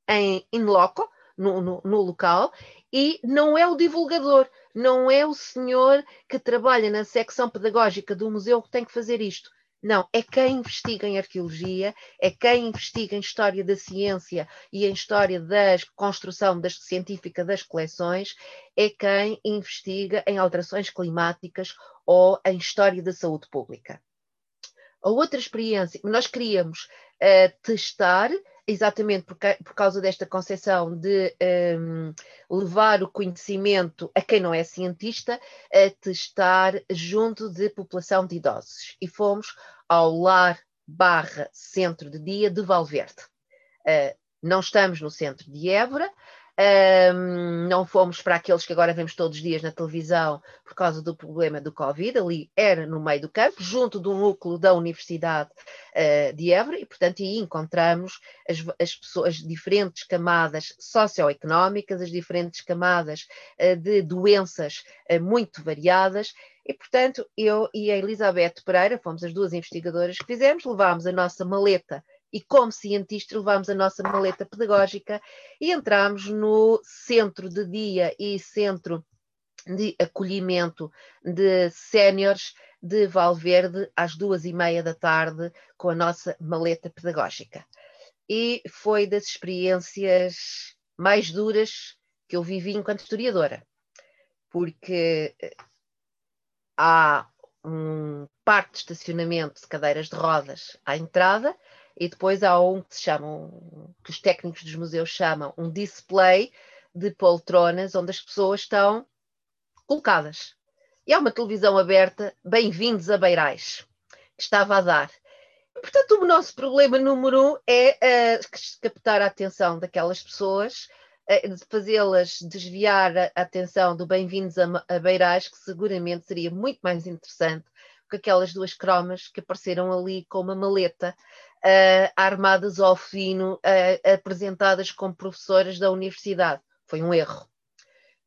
em in loco, no, no, no, local, e não é o divulgador, não é o senhor que trabalha na secção pedagógica do museu que tem que fazer isto. Não, é quem investiga em arqueologia, é quem investiga em história da ciência e em história da construção das, científica das coleções, é quem investiga em alterações climáticas ou em história da saúde pública. A outra experiência, nós queríamos uh, testar exatamente por, por, causa desta concepção de um, levar o conhecimento a quem não é cientista, a testar junto de população de idosos. E fomos ao lar barra centro de dia de Valverde. Uh, não estamos no centro de Évora, um, não fomos para aqueles que agora vemos todos os dias na televisão por causa do problema do Covid, ali era no meio do campo, junto do núcleo da Universidade uh, de Évora, e portanto aí encontramos as, as pessoas, as diferentes camadas socioeconómicas, as diferentes camadas uh, de doenças uh, muito variadas, e, portanto, eu e a Elizabeth Pereira, fomos as duas investigadoras que fizemos, levámos a nossa maleta e, como cientistas, levámos a nossa maleta pedagógica e entramos no centro de dia e centro de acolhimento de séniores de Valverde às duas e meia da tarde com a nossa maleta pedagógica. E foi das experiências mais duras que eu vivi enquanto historiadora, porque eh, há um parque de estacionamento de cadeiras de rodas à entrada e depois há um que se chama, que os técnicos dos museus chamam um display de poltronas onde as pessoas estão colocadas. E há uma televisão aberta, bem-vindos a Beirais, que estava a dar. Portanto, o nosso problema número um é uh, captar a atenção daquelas pessoas, uh, fazê-las desviar a atenção do bem-vindos a, a Beirais, que seguramente seria muito mais interessante que aquelas duas cromas que apareceram ali com uma maleta, uh, armadas ao fino, apresentadas como professoras da universidade. Foi um erro.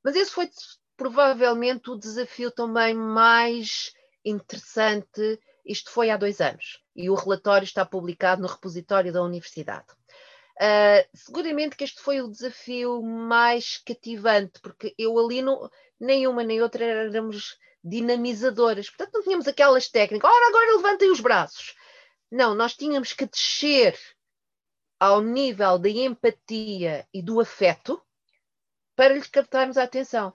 Mas esse foi provavelmente o desafio também mais interessante. Isto foi há dois anos e o relatório está publicado no repositório da Universidade. Uh, seguramente que este foi o desafio mais cativante, porque eu ali nem uma nem outra éramos dinamizadoras, portanto não tínhamos aquelas técnicas, ora agora levantem os braços. Não, nós tínhamos que descer ao nível da empatia e do afeto para lhes captarmos a atenção.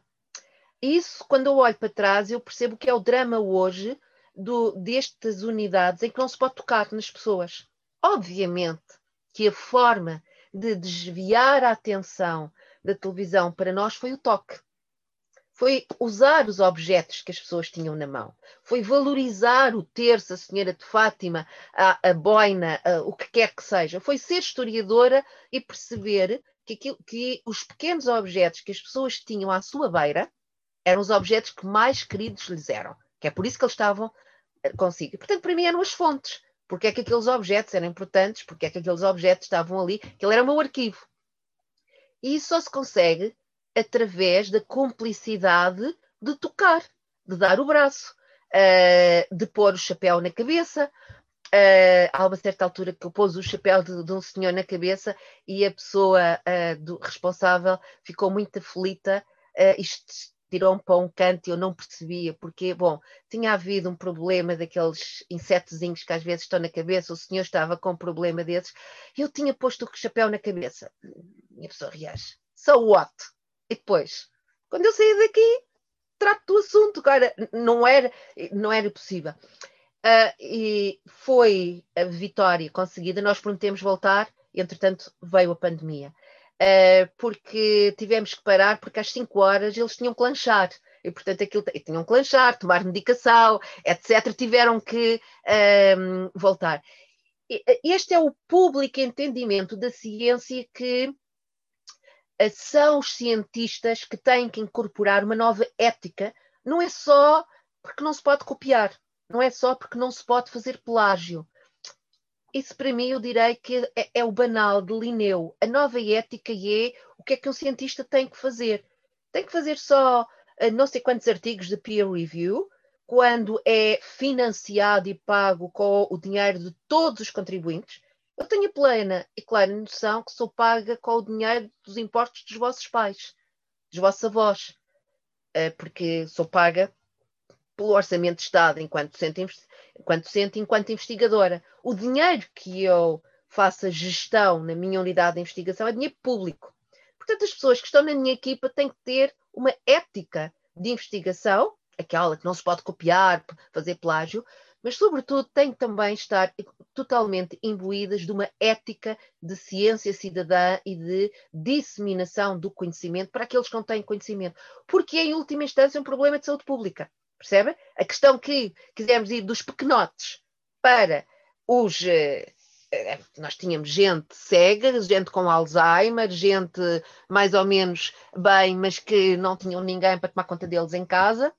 Isso, quando eu olho para trás, eu percebo que é o drama hoje do, destas unidades em que não se pode tocar nas pessoas. Obviamente que a forma de desviar a atenção da televisão para nós foi o toque. Foi usar os objetos que as pessoas tinham na mão. Foi valorizar o terço, a Senhora de Fátima, a, a boina, a, o que quer que seja. Foi ser historiadora e perceber que, aquilo, que os pequenos objetos que as pessoas tinham à sua beira eram os objetos que mais queridos lhes eram, que é por isso que eles estavam eh, consigo. Portanto, para mim eram as fontes. Porque é que aqueles objetos eram importantes, porque é que aqueles objetos estavam ali, que ele era o meu arquivo. E isso só se consegue através da cumplicidade de tocar, de dar o braço, uh, de pôr o chapéu na cabeça, Uh, há uma certa altura que eu pôs o chapéu de, de um senhor na cabeça e a pessoa uh, do, responsável ficou muito aflita e tirou-me para um canto e eu não percebia, porque, bom, tinha havido um problema daqueles insetozinhos que às vezes estão na cabeça, o senhor estava com um problema desses, eu tinha posto o chapéu na cabeça. E a pessoa reage, so what? E depois, quando eu saí daqui, trato do assunto, cara, não era, não era possível. Uh, e foi a vitória conseguida. Nós prometemos voltar, entretanto veio a pandemia. Uh, porque tivemos que parar, porque às 5 horas eles tinham que lanchar. E, portanto, aquilo, tinham que lanchar, tomar medicação, etc. Tiveram que uh, voltar. Este é o público entendimento da ciência que são os cientistas que têm que incorporar uma nova ética. Não é só porque não se pode copiar não é só porque não se pode fazer plágio. Isso para mim eu direi que é, é o banal de Linneu. A nova ética é o que é que um cientista tem que fazer. Tem que fazer só uh, não sei quantos artigos de peer review, quando é financiado e pago com o dinheiro de todos os contribuintes. Eu tenho plena e clara noção que sou paga com o dinheiro dos impostos dos vossos pais, dos vossos avós, uh, porque sou paga pelo Orçamento de Estado enquanto docente, enquanto, enquanto investigadora. O dinheiro que eu faço a gestão na minha unidade de investigação é dinheiro público. Portanto, as pessoas que estão na minha equipa têm que ter uma ética de investigação, aquela que não se pode copiar, fazer plágio, mas, sobretudo, têm que também estar totalmente imbuídas de uma ética de ciência cidadã e de disseminação do conhecimento para aqueles que não têm conhecimento, porque é, em última instância, um problema de saúde pública. Percebe? A questão que quisemos ir dos pequenotes para os. Eh, eh, nós tínhamos gente cega, gente com Alzheimer, gente mais ou menos bem, mas que não tinham ninguém para tomar conta deles em casa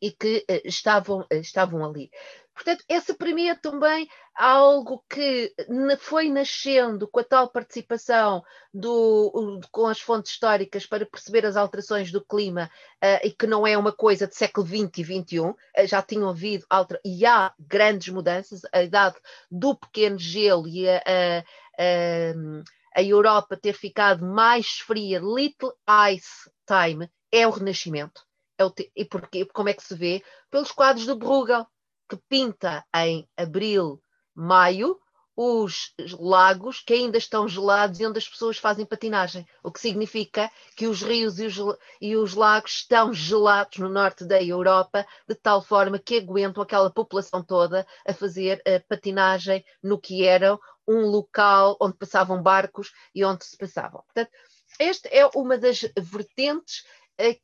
e que uh, estavam, estavam ali. Portanto, essa é também algo que foi nascendo com a tal participação do, com as fontes históricas para perceber as alterações do clima uh, e que não é uma coisa de século XX e XXI, uh, já tinham havido e há grandes mudanças, a idade do pequeno gelo e a, a, a, a Europa ter ficado mais fria, little ice time, é o renascimento. É o. E porquê? Como é que se vê? Pelos quadros do Bruegel, que pinta em abril, maio, os lagos que ainda estão gelados e onde as pessoas fazem patinagem, o que significa que os rios e os, e os, lagos estão gelados no norte da Europa, de tal forma que aguentam aquela população toda a fazer a patinagem no que era um local onde passavam barcos e onde se passavam. Portanto, esta é uma das vertentes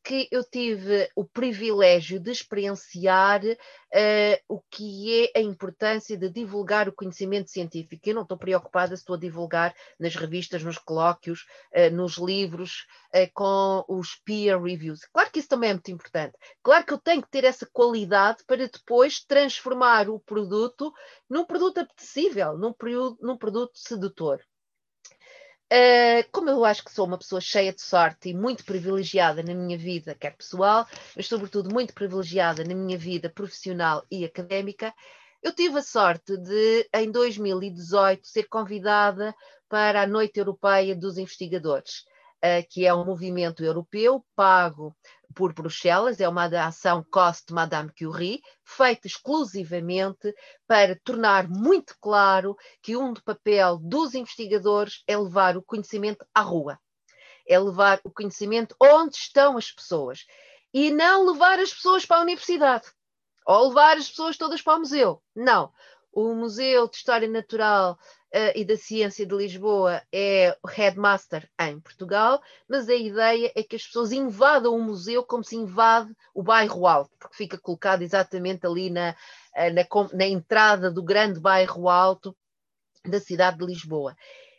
que eu tive o privilégio de experienciar uh, o que é a importância de divulgar o conhecimento científico. Eu não estou preocupada se estou a divulgar nas revistas, nos colóquios, uh, nos livros, uh, com os peer reviews. Claro que isso também é muito importante. Claro que eu tenho que ter essa qualidade para depois transformar o produto num produto apetecível, num, num produto sedutor. Uh, como eu acho que sou uma pessoa cheia de sorte e muito privilegiada na minha vida, quer pessoal, mas sobretudo muito privilegiada na minha vida profissional e académica, eu tive a sorte de, em 2018, ser convidada para a Noite Europeia dos Investigadores. Uh, que é um movimento europeu pago por Bruxelas, é uma ação Cost Madame Curie, feita exclusivamente para tornar muito claro que um do papel dos investigadores é levar o conhecimento à rua, é levar o conhecimento onde estão as pessoas e não levar as pessoas para a universidade ou levar as pessoas todas para o museu. Não. O Museu de História Natural uh, e da Ciência de Lisboa é o headmaster em Portugal, mas a ideia é que as pessoas invadam o museu como se invade o bairro alto, porque fica colocado exatamente ali na, uh, na, na entrada do grande bairro alto da cidade de Lisboa.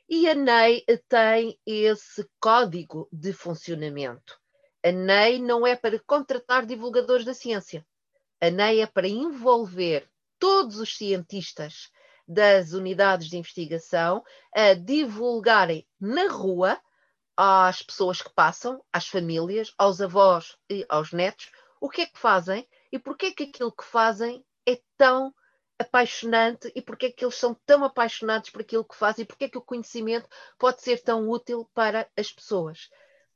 E a NEI tem esse código de funcionamento. A NEI não é para contratar divulgadores da ciência. A NEI é para envolver todos os cientistas das unidades de investigação a divulgarem na rua às pessoas que passam, às famílias, aos avós e aos netos, o que é que fazem e porque é que aquilo que fazem é tão apaixonante e porque é que eles são tão apaixonados por aquilo que fazem e porque é que o conhecimento pode ser tão útil para as pessoas.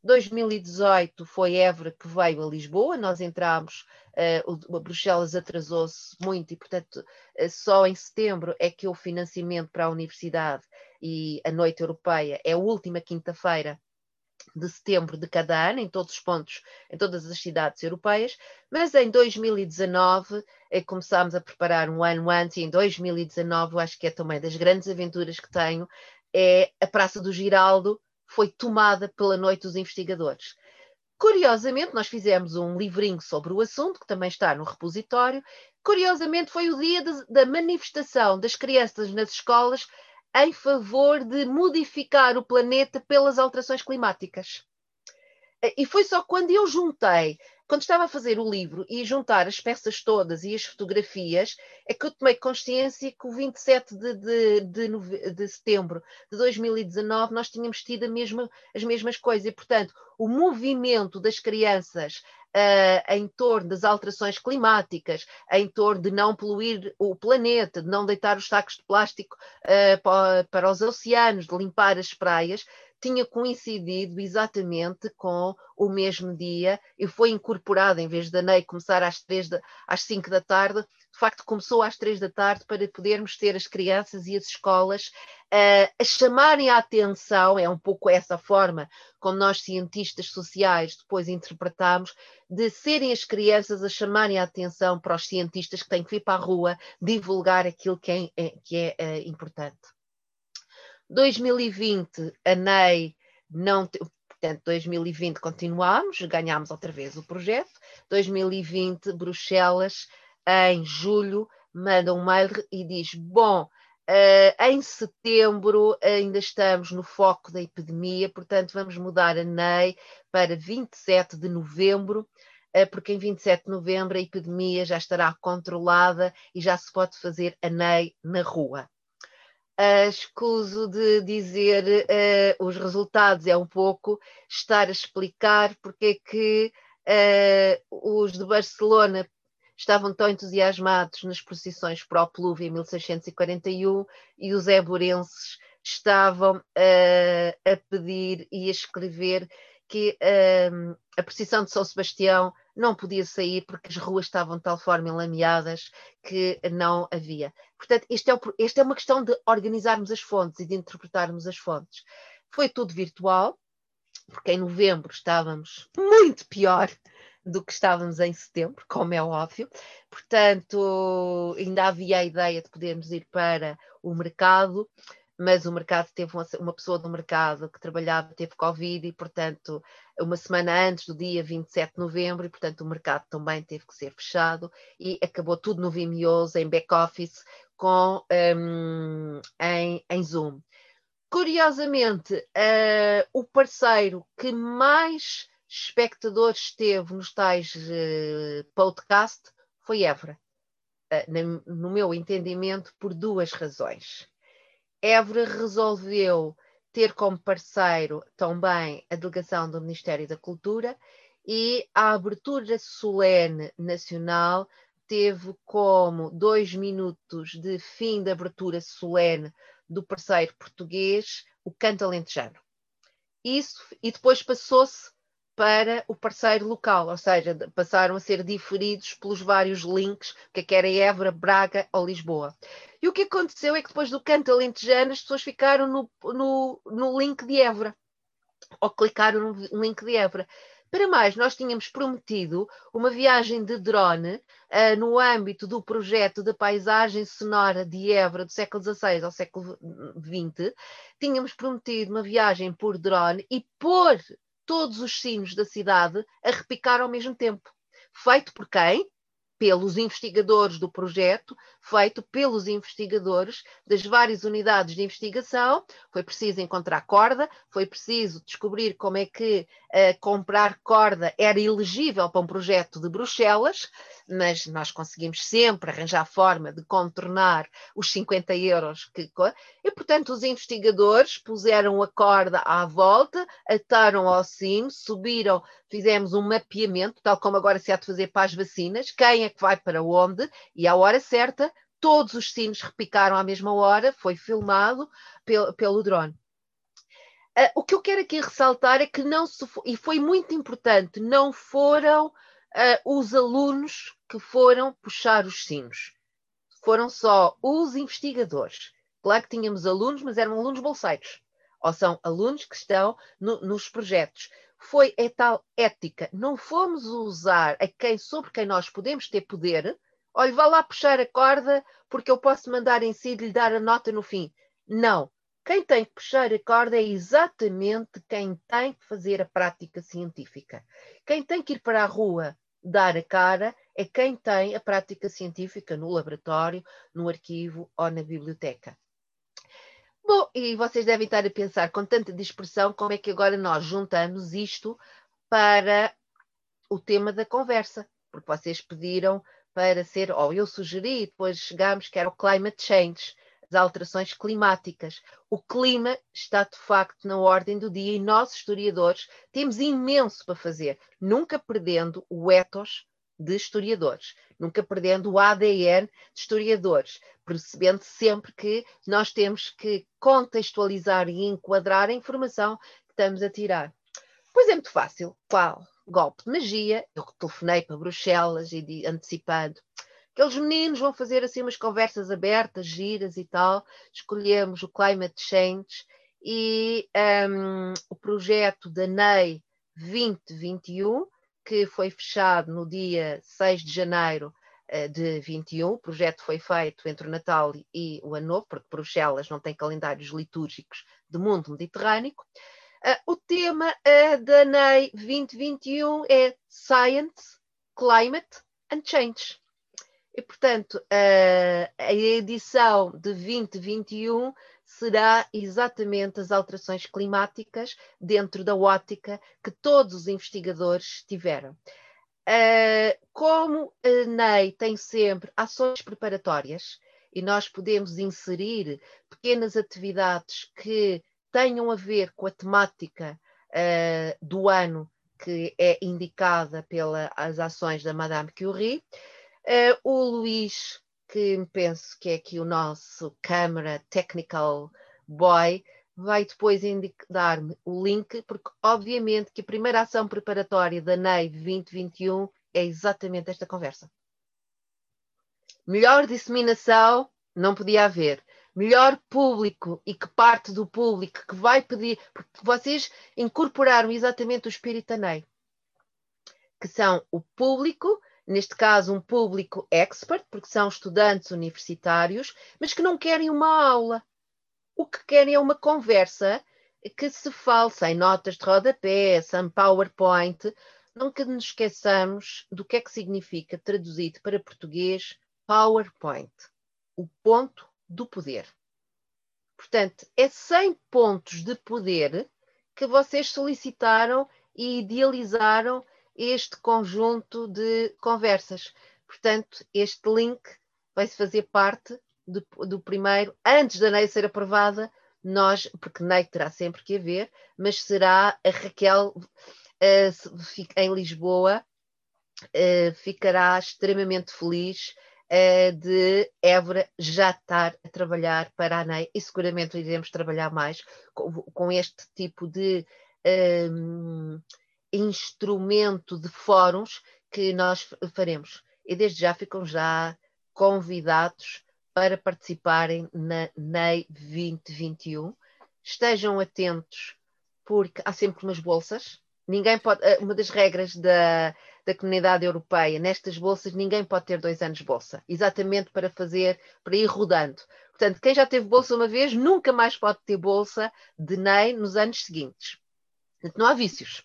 2018 foi Évora que veio a Lisboa, nós entramos, uh, Bruxelas atrasou-se muito e, portanto, uh, só em setembro é que o financiamento para a universidade e a Noite Europeia é a última quinta-feira de setembro de cada ano, em todos os pontos, em todas as cidades europeias, mas em 2019 eh, começámos a preparar um ano antes, e em 2019, eu acho que é também das grandes aventuras que tenho, é a Praça do Giraldo, foi tomada pela Noite dos Investigadores. Curiosamente, nós fizemos um livrinho sobre o assunto, que também está no repositório. Curiosamente, foi o dia de, da manifestação das crianças nas escolas em favor de modificar o planeta pelas alterações climáticas. E foi só quando eu juntei quando estava a fazer o livro e juntar as peças todas e as fotografias, é que eu tomei consciência que o 27 de, de, de, de setembro de 2019 nós tínhamos tido mesma, as mesmas coisas. E, portanto, o movimento das crianças uh, em torno das alterações climáticas, em torno de não poluir o planeta, de não deitar os sacos de plástico uh, para, para os oceanos, de limpar as praias, tinha coincidido exatamente com o mesmo dia e foi incorporado, em vez da NEI começar às, três de, às 5 da tarde, de facto começou às 3 da tarde para podermos ter as crianças e as escolas uh, a chamarem a atenção, é um pouco essa forma como nós cientistas sociais depois interpretamos, de serem as crianças a chamarem a atenção para os cientistas que têm que vir para a rua divulgar aquilo que é, é que é uh, importante. 2020, a NEI não. Portanto, 2020 continuámos, ganhámos outra vez o projeto. 2020, Bruxelas, em julho, manda um mail e diz: Bom, uh, em setembro ainda estamos no foco da epidemia, portanto, vamos mudar a NEI para 27 de novembro uh, porque em 27 de novembro a epidemia já estará controlada e já se pode fazer a NEI na rua. Uh, escuso de dizer uh, os resultados, é um pouco estar a explicar porque é que uh, os de Barcelona estavam tão entusiasmados nas procissões para o Pluve em 1641 e os éborenses estavam a pedir e a escrever que um, a procissão de São Sebastião não podia sair porque as ruas estavam de tal forma enlameadas que não havia. Portanto, isto é, esta é uma questão de organizarmos as fontes e de interpretarmos as fontes. Foi tudo virtual, porque em novembro estávamos muito pior do que estávamos em setembro, como é óbvio. Portanto, ainda havia a ideia de podermos ir para o mercado, mas o mercado teve uma, uma, pessoa do mercado que trabalhava, teve Covid e, portanto, uma semana antes do dia 27 de novembro, e, portanto, o mercado também teve que ser fechado e acabou tudo no Vimeo, em back-office, com um, em, em Zoom. Curiosamente, uh, o parceiro que mais espectadores teve nos tais uh, podcast foi Évora, uh, no meu entendimento, por duas razões. Évora resolveu ter como parceiro também a delegação do Ministério da Cultura e a abertura solene nacional teve como dois minutos de fim de abertura solene do parceiro português o canto alentejano. Isso, e depois passou-se para o parceiro local, ou seja, passaram a ser diferidos pelos vários links, que é era Évora, Braga ou Lisboa. E o que aconteceu é que depois do canto alentejano as pessoas ficaram no, no, no link de Évora, ou clicaram no link de Évora. Para mais, nós tínhamos prometido uma viagem de drone uh, no âmbito do projeto de paisagem sonora de Évora do século XVI ao século XX. Tínhamos prometido uma viagem por drone e pôr todos os sinos da cidade a repicar ao mesmo tempo. Feito por quem? pelos investigadores do projeto, feito pelos investigadores das várias unidades de investigação. Foi preciso encontrar corda, foi preciso descobrir como é que uh, comprar corda era elegível para um projeto de Bruxelas, mas nós conseguimos sempre arranjar forma de contornar os 50 euros que. E, portanto, os investigadores puseram a corda à volta, ataram ao sino, subiram fizemos um mapeamento, tal como agora se há de fazer para as vacinas, quem é que vai para onde, e à hora certa, todos os sinos repicaram à mesma hora, foi filmado pelo, pelo drone. Uh, o que eu quero aqui ressaltar é que não se, e foi muito importante, não foram uh, os alunos que foram puxar os sinos, foram só os investigadores. Claro que tínhamos alunos, mas eram alunos bolseiros, ou são alunos que estão no, nos projetos foi a tal ética. Não fomos usar a quem sobre quem nós podemos ter poder. Olha, vá lá puxar a corda porque eu posso mandar em si e lhe dar a nota no fim. Não. Quem tem que puxar a corda é exatamente quem tem que fazer a prática científica. Quem tem que ir para a rua dar a cara é quem tem a prática científica no laboratório, no arquivo ou na biblioteca. Bom, e vocês devem estar a pensar com tanta dispersão como é que agora nós juntamos isto para o tema da conversa, porque vocês pediram para ser, ou eu sugeri, depois chegámos que era o climate change, as alterações climáticas. O clima está de facto na ordem do dia e nós, historiadores, temos imenso para fazer, nunca perdendo o ethos de historiadores, nunca perdendo o ADN de historiadores, percebendo sempre que nós temos que contextualizar e enquadrar a informação que estamos a tirar. Pois é muito fácil. Qual? Golpe de magia. Eu telefonei para Bruxelas e antecipando. Aqueles meninos vão fazer assim umas conversas abertas, giras e tal. Escolhemos o Climate Change e um, o projeto da NEI 2021 que foi fechado no dia 6 de janeiro uh, de 21. O projeto foi feito entre o Natal e o Ano Novo, porque Bruxelas não tem calendários litúrgicos do mundo mediterrâneo. Uh, o tema uh, da NEI 2021 é Science, Climate and Change. E, portanto, a edição de 2021 será exatamente as alterações climáticas dentro da ótica que todos os investigadores tiveram. Uh, como a NEI tem sempre ações preparatórias e nós podemos inserir pequenas atividades que tenham a ver com a temática uh, do ano que é indicada pelas ações da Madame Curie, uh, o Luís que penso que é aqui o nosso câmara technical boy, vai depois dar-me o link, porque obviamente que a primeira ação preparatória da NEI 2021 é exatamente esta conversa. Melhor disseminação não podia haver. Melhor público e que parte do público que vai pedir, porque vocês incorporaram exatamente o espírito da NEI, que são o público neste caso um público expert, porque são estudantes universitários, mas que não querem uma aula. O que querem é uma conversa que se fale sem notas de rodapé, sem PowerPoint. Nunca nos esqueçamos do que é que significa, traduzido para português, PowerPoint. O ponto do poder. Portanto, é 100 pontos de poder que vocês solicitaram e idealizaram este conjunto de conversas. Portanto, este link vai fazer parte do, do primeiro, antes da NEI ser aprovada, nós, porque NEI terá sempre que haver, mas será a Raquel uh, em Lisboa, uh, ficará extremamente feliz uh, de Évora já estar a trabalhar para a NEI e seguramente iremos trabalhar mais com, com este tipo de instrumento de fóruns que nós faremos. E desde já ficam já convidados para participarem na NEI 2021. Estejam atentos, porque há sempre umas bolsas. Ninguém pode, eh, uma das regras da, da comunidade europeia, nestas bolsas, ninguém pode ter dois anos de bolsa, exatamente para fazer, para ir rodando. Portanto, quem já teve bolsa uma vez, nunca mais pode ter bolsa de NEI nos anos seguintes. Portanto, não há vícios.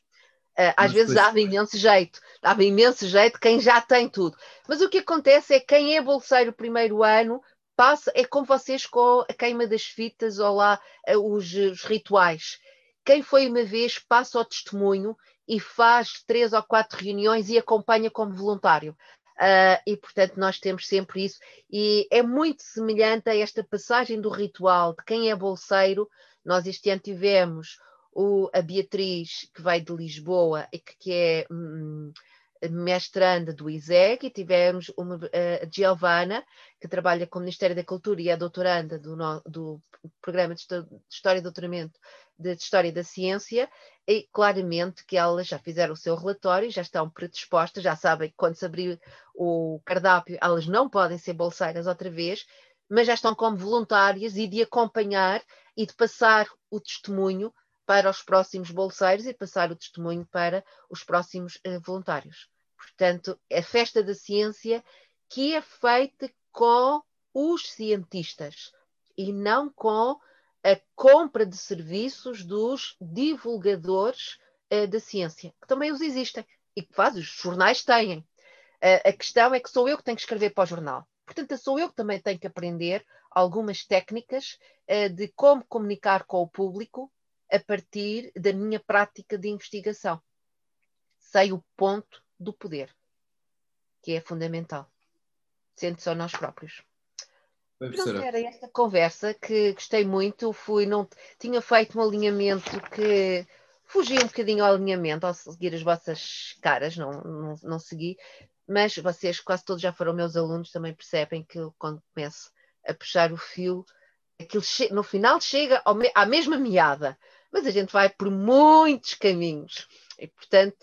Uh, às vezes depois... dava imenso jeito, dava imenso jeito quem já tem tudo. Mas o que acontece é que quem é bolseiro primeiro ano passa, é como vocês com a queima das fitas ou lá uh, os, os, rituais. Quem foi uma vez passa o testemunho e faz três ou quatro reuniões e acompanha como voluntário. Uh, e portanto nós temos sempre isso, e é muito semelhante a esta passagem do ritual de quem é bolseiro. Nós este ano tivemos o, a Beatriz, que vai de Lisboa e que, que é hum, mestranda do ISEG, e tivemos uma, a Giovana, que trabalha com o Ministério da Cultura e é doutoranda do, do Programa de História e Doutoramento de História da Ciência, e claramente que elas já fizeram o seu relatório, já estão predispostas, já sabem que quando se abrir o cardápio, elas não podem ser bolseiras outra vez, mas já estão como voluntárias e de acompanhar e de passar o testemunho para os próximos bolseiros e passar o testemunho para os próximos uh, voluntários. Portanto, a festa da ciência que é feita com os cientistas e não com a compra de serviços dos divulgadores uh, da ciência, que também os existem e que faz, os jornais têm. Uh, a questão é que sou eu que tenho que escrever para o jornal. Portanto, sou eu que também tenho que aprender algumas técnicas uh, de como comunicar com o público a partir da minha prática de investigação. Sei o ponto do poder, que é fundamental, sendo só nós próprios. Pronto, era esta conversa que gostei muito. Fui, não, tinha feito um alinhamento que fugi um bocadinho ao alinhamento ao seguir as vossas caras, não, não, não segui, mas vocês quase todos já foram meus alunos, também percebem que eu, quando começo a puxar o fio, aquilo no final chega à mesma meada mas a gente vai por muitos caminhos. E, portanto,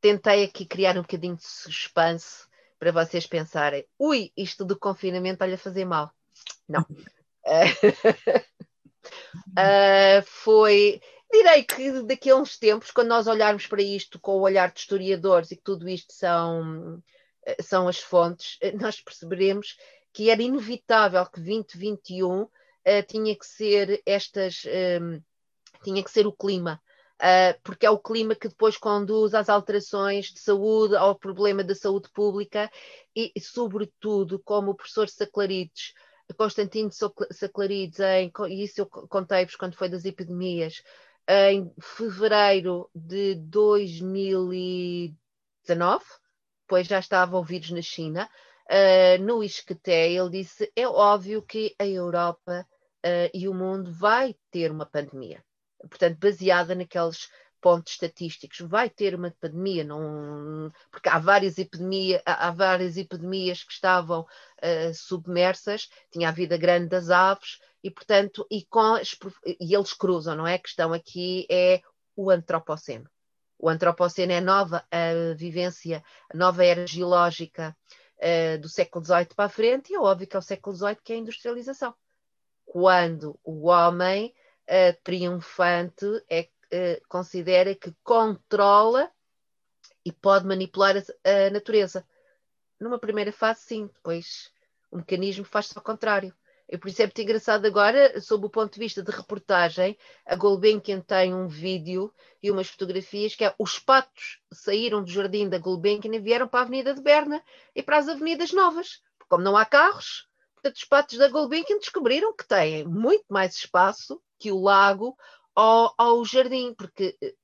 tentei aqui criar um bocadinho de suspense para vocês pensarem: ui, isto do confinamento olha fazer mal. Não. uh, foi. Direi que daqui a uns tempos, quando nós olharmos para isto com o olhar de historiadores e que tudo isto são, eh, são as fontes, nós perceberemos que era inevitável que 2021 uh, tinha que ser estas. Um, tinha que ser o clima. Uh, porque é o clima que depois conduz às alterações de saúde, ao problema da saúde pública e, e sobretudo, como o professor Saclarides, Constantino Saclarides, em, e isso eu contei-vos quando foi das epidemias, em fevereiro de 2019, pois já estavam ouvidos na China, uh, no Isqueté, ele disse: é óbvio que a Europa uh, e o mundo vai ter uma pandemia portanto, baseada naqueles pontos estatísticos, vai ter uma epidemia, não, porque há várias, epidemia, há várias epidemias que estavam uh, submersas, tinha a vida grande das aves, e portanto, e, com, e eles cruzam, não é? A questão aqui é o antropoceno. O antropoceno é nova a vivência, a nova era geológica uh, do século XVIII para a frente, e é óbvio que é o século XVIII que é a industrialização. Quando o homem uh, triunfante é uh, considera que controla e pode manipular a, a, natureza. Numa primeira fase, sim, depois o mecanismo faz-se ao contrário. E por isso é muito engraçado agora, sob o ponto de vista de reportagem, a Gulbenkian tem um vídeo e umas fotografias que é os patos saíram do jardim da Gulbenkian e vieram para a Avenida de Berna e para as avenidas novas. Como não há carros, portanto os patos da Gulbenkian descobriram que têm muito mais espaço que o lago ao, ao jardim, porque eh,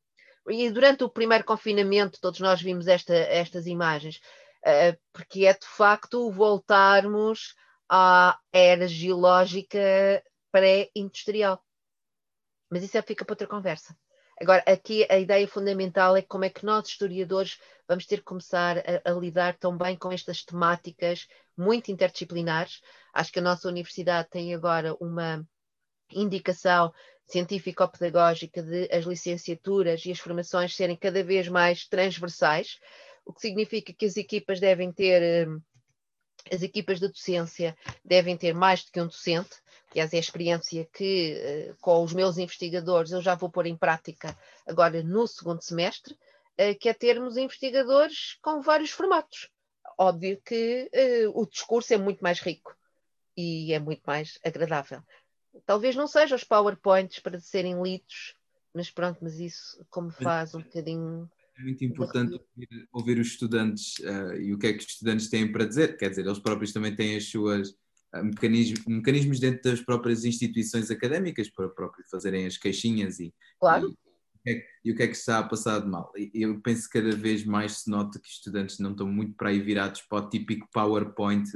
e durante o primeiro confinamento todos nós vimos esta, estas imagens, uh, porque é de facto voltarmos à era geológica pré-industrial. Mas isso é, fica para outra conversa. Agora, aqui a ideia fundamental é como é que nós, historiadores, vamos ter que começar a, a, lidar também com estas temáticas muito interdisciplinares. Acho que a nossa universidade tem agora uma indicação científico-pedagógica de as licenciaturas e as formações serem cada vez mais transversais, o que significa que as equipas devem ter, hum, as equipas de docência devem ter mais do que um docente, aliás, é a experiência que eh, com os meus investigadores eu já vou pôr em prática agora no segundo semestre, eh, que é termos investigadores com vários formatos. Óbvio que eh, o discurso é muito mais rico e é muito mais agradável. Talvez não sejam os PowerPoints para serem lidos, mas pronto, mas isso como faz um bocadinho. É muito importante ouvir, ouvir, os estudantes uh, e o que é que os estudantes têm para dizer. Quer dizer, eles próprios também têm as suas uh, mecanismos, mecanismos dentro das próprias instituições académicas para próprio fazerem as queixinhas e, claro. e é, e o que é que está a passar de mal. Eu penso que cada vez mais se nota que estudantes não estão muito para aí virados para o típico PowerPoint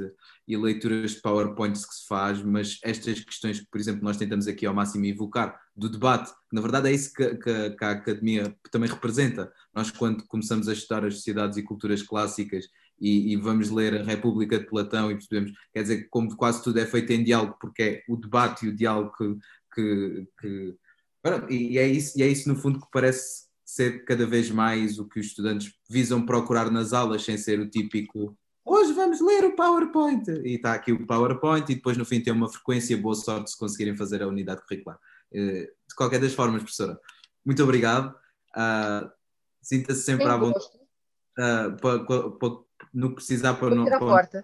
e leituras de PowerPoints que se faz, mas estas questões que, por exemplo, nós tentamos aqui ao máximo evocar, do debate, na verdade é isso que, que, que a academia também representa. Nós, quando começamos a estudar as sociedades e culturas clássicas e, e, vamos ler a República de Platão e percebemos, quer dizer, como quase tudo é feito em diálogo, porque é o debate e o diálogo que, que, que e, é isso, e é isso, no fundo, que parece ser cada vez mais o que os estudantes visam procurar nas aulas, sem ser o típico hoje vamos ler o PowerPoint. E está aqui o PowerPoint, e depois no fim tem uma frequência, boa sorte se conseguirem fazer a unidade curricular. Eh, de qualquer das formas, professora, muito obrigado. Uh, Sinta-se sempre à vontade uh, no que precisar para não. Para,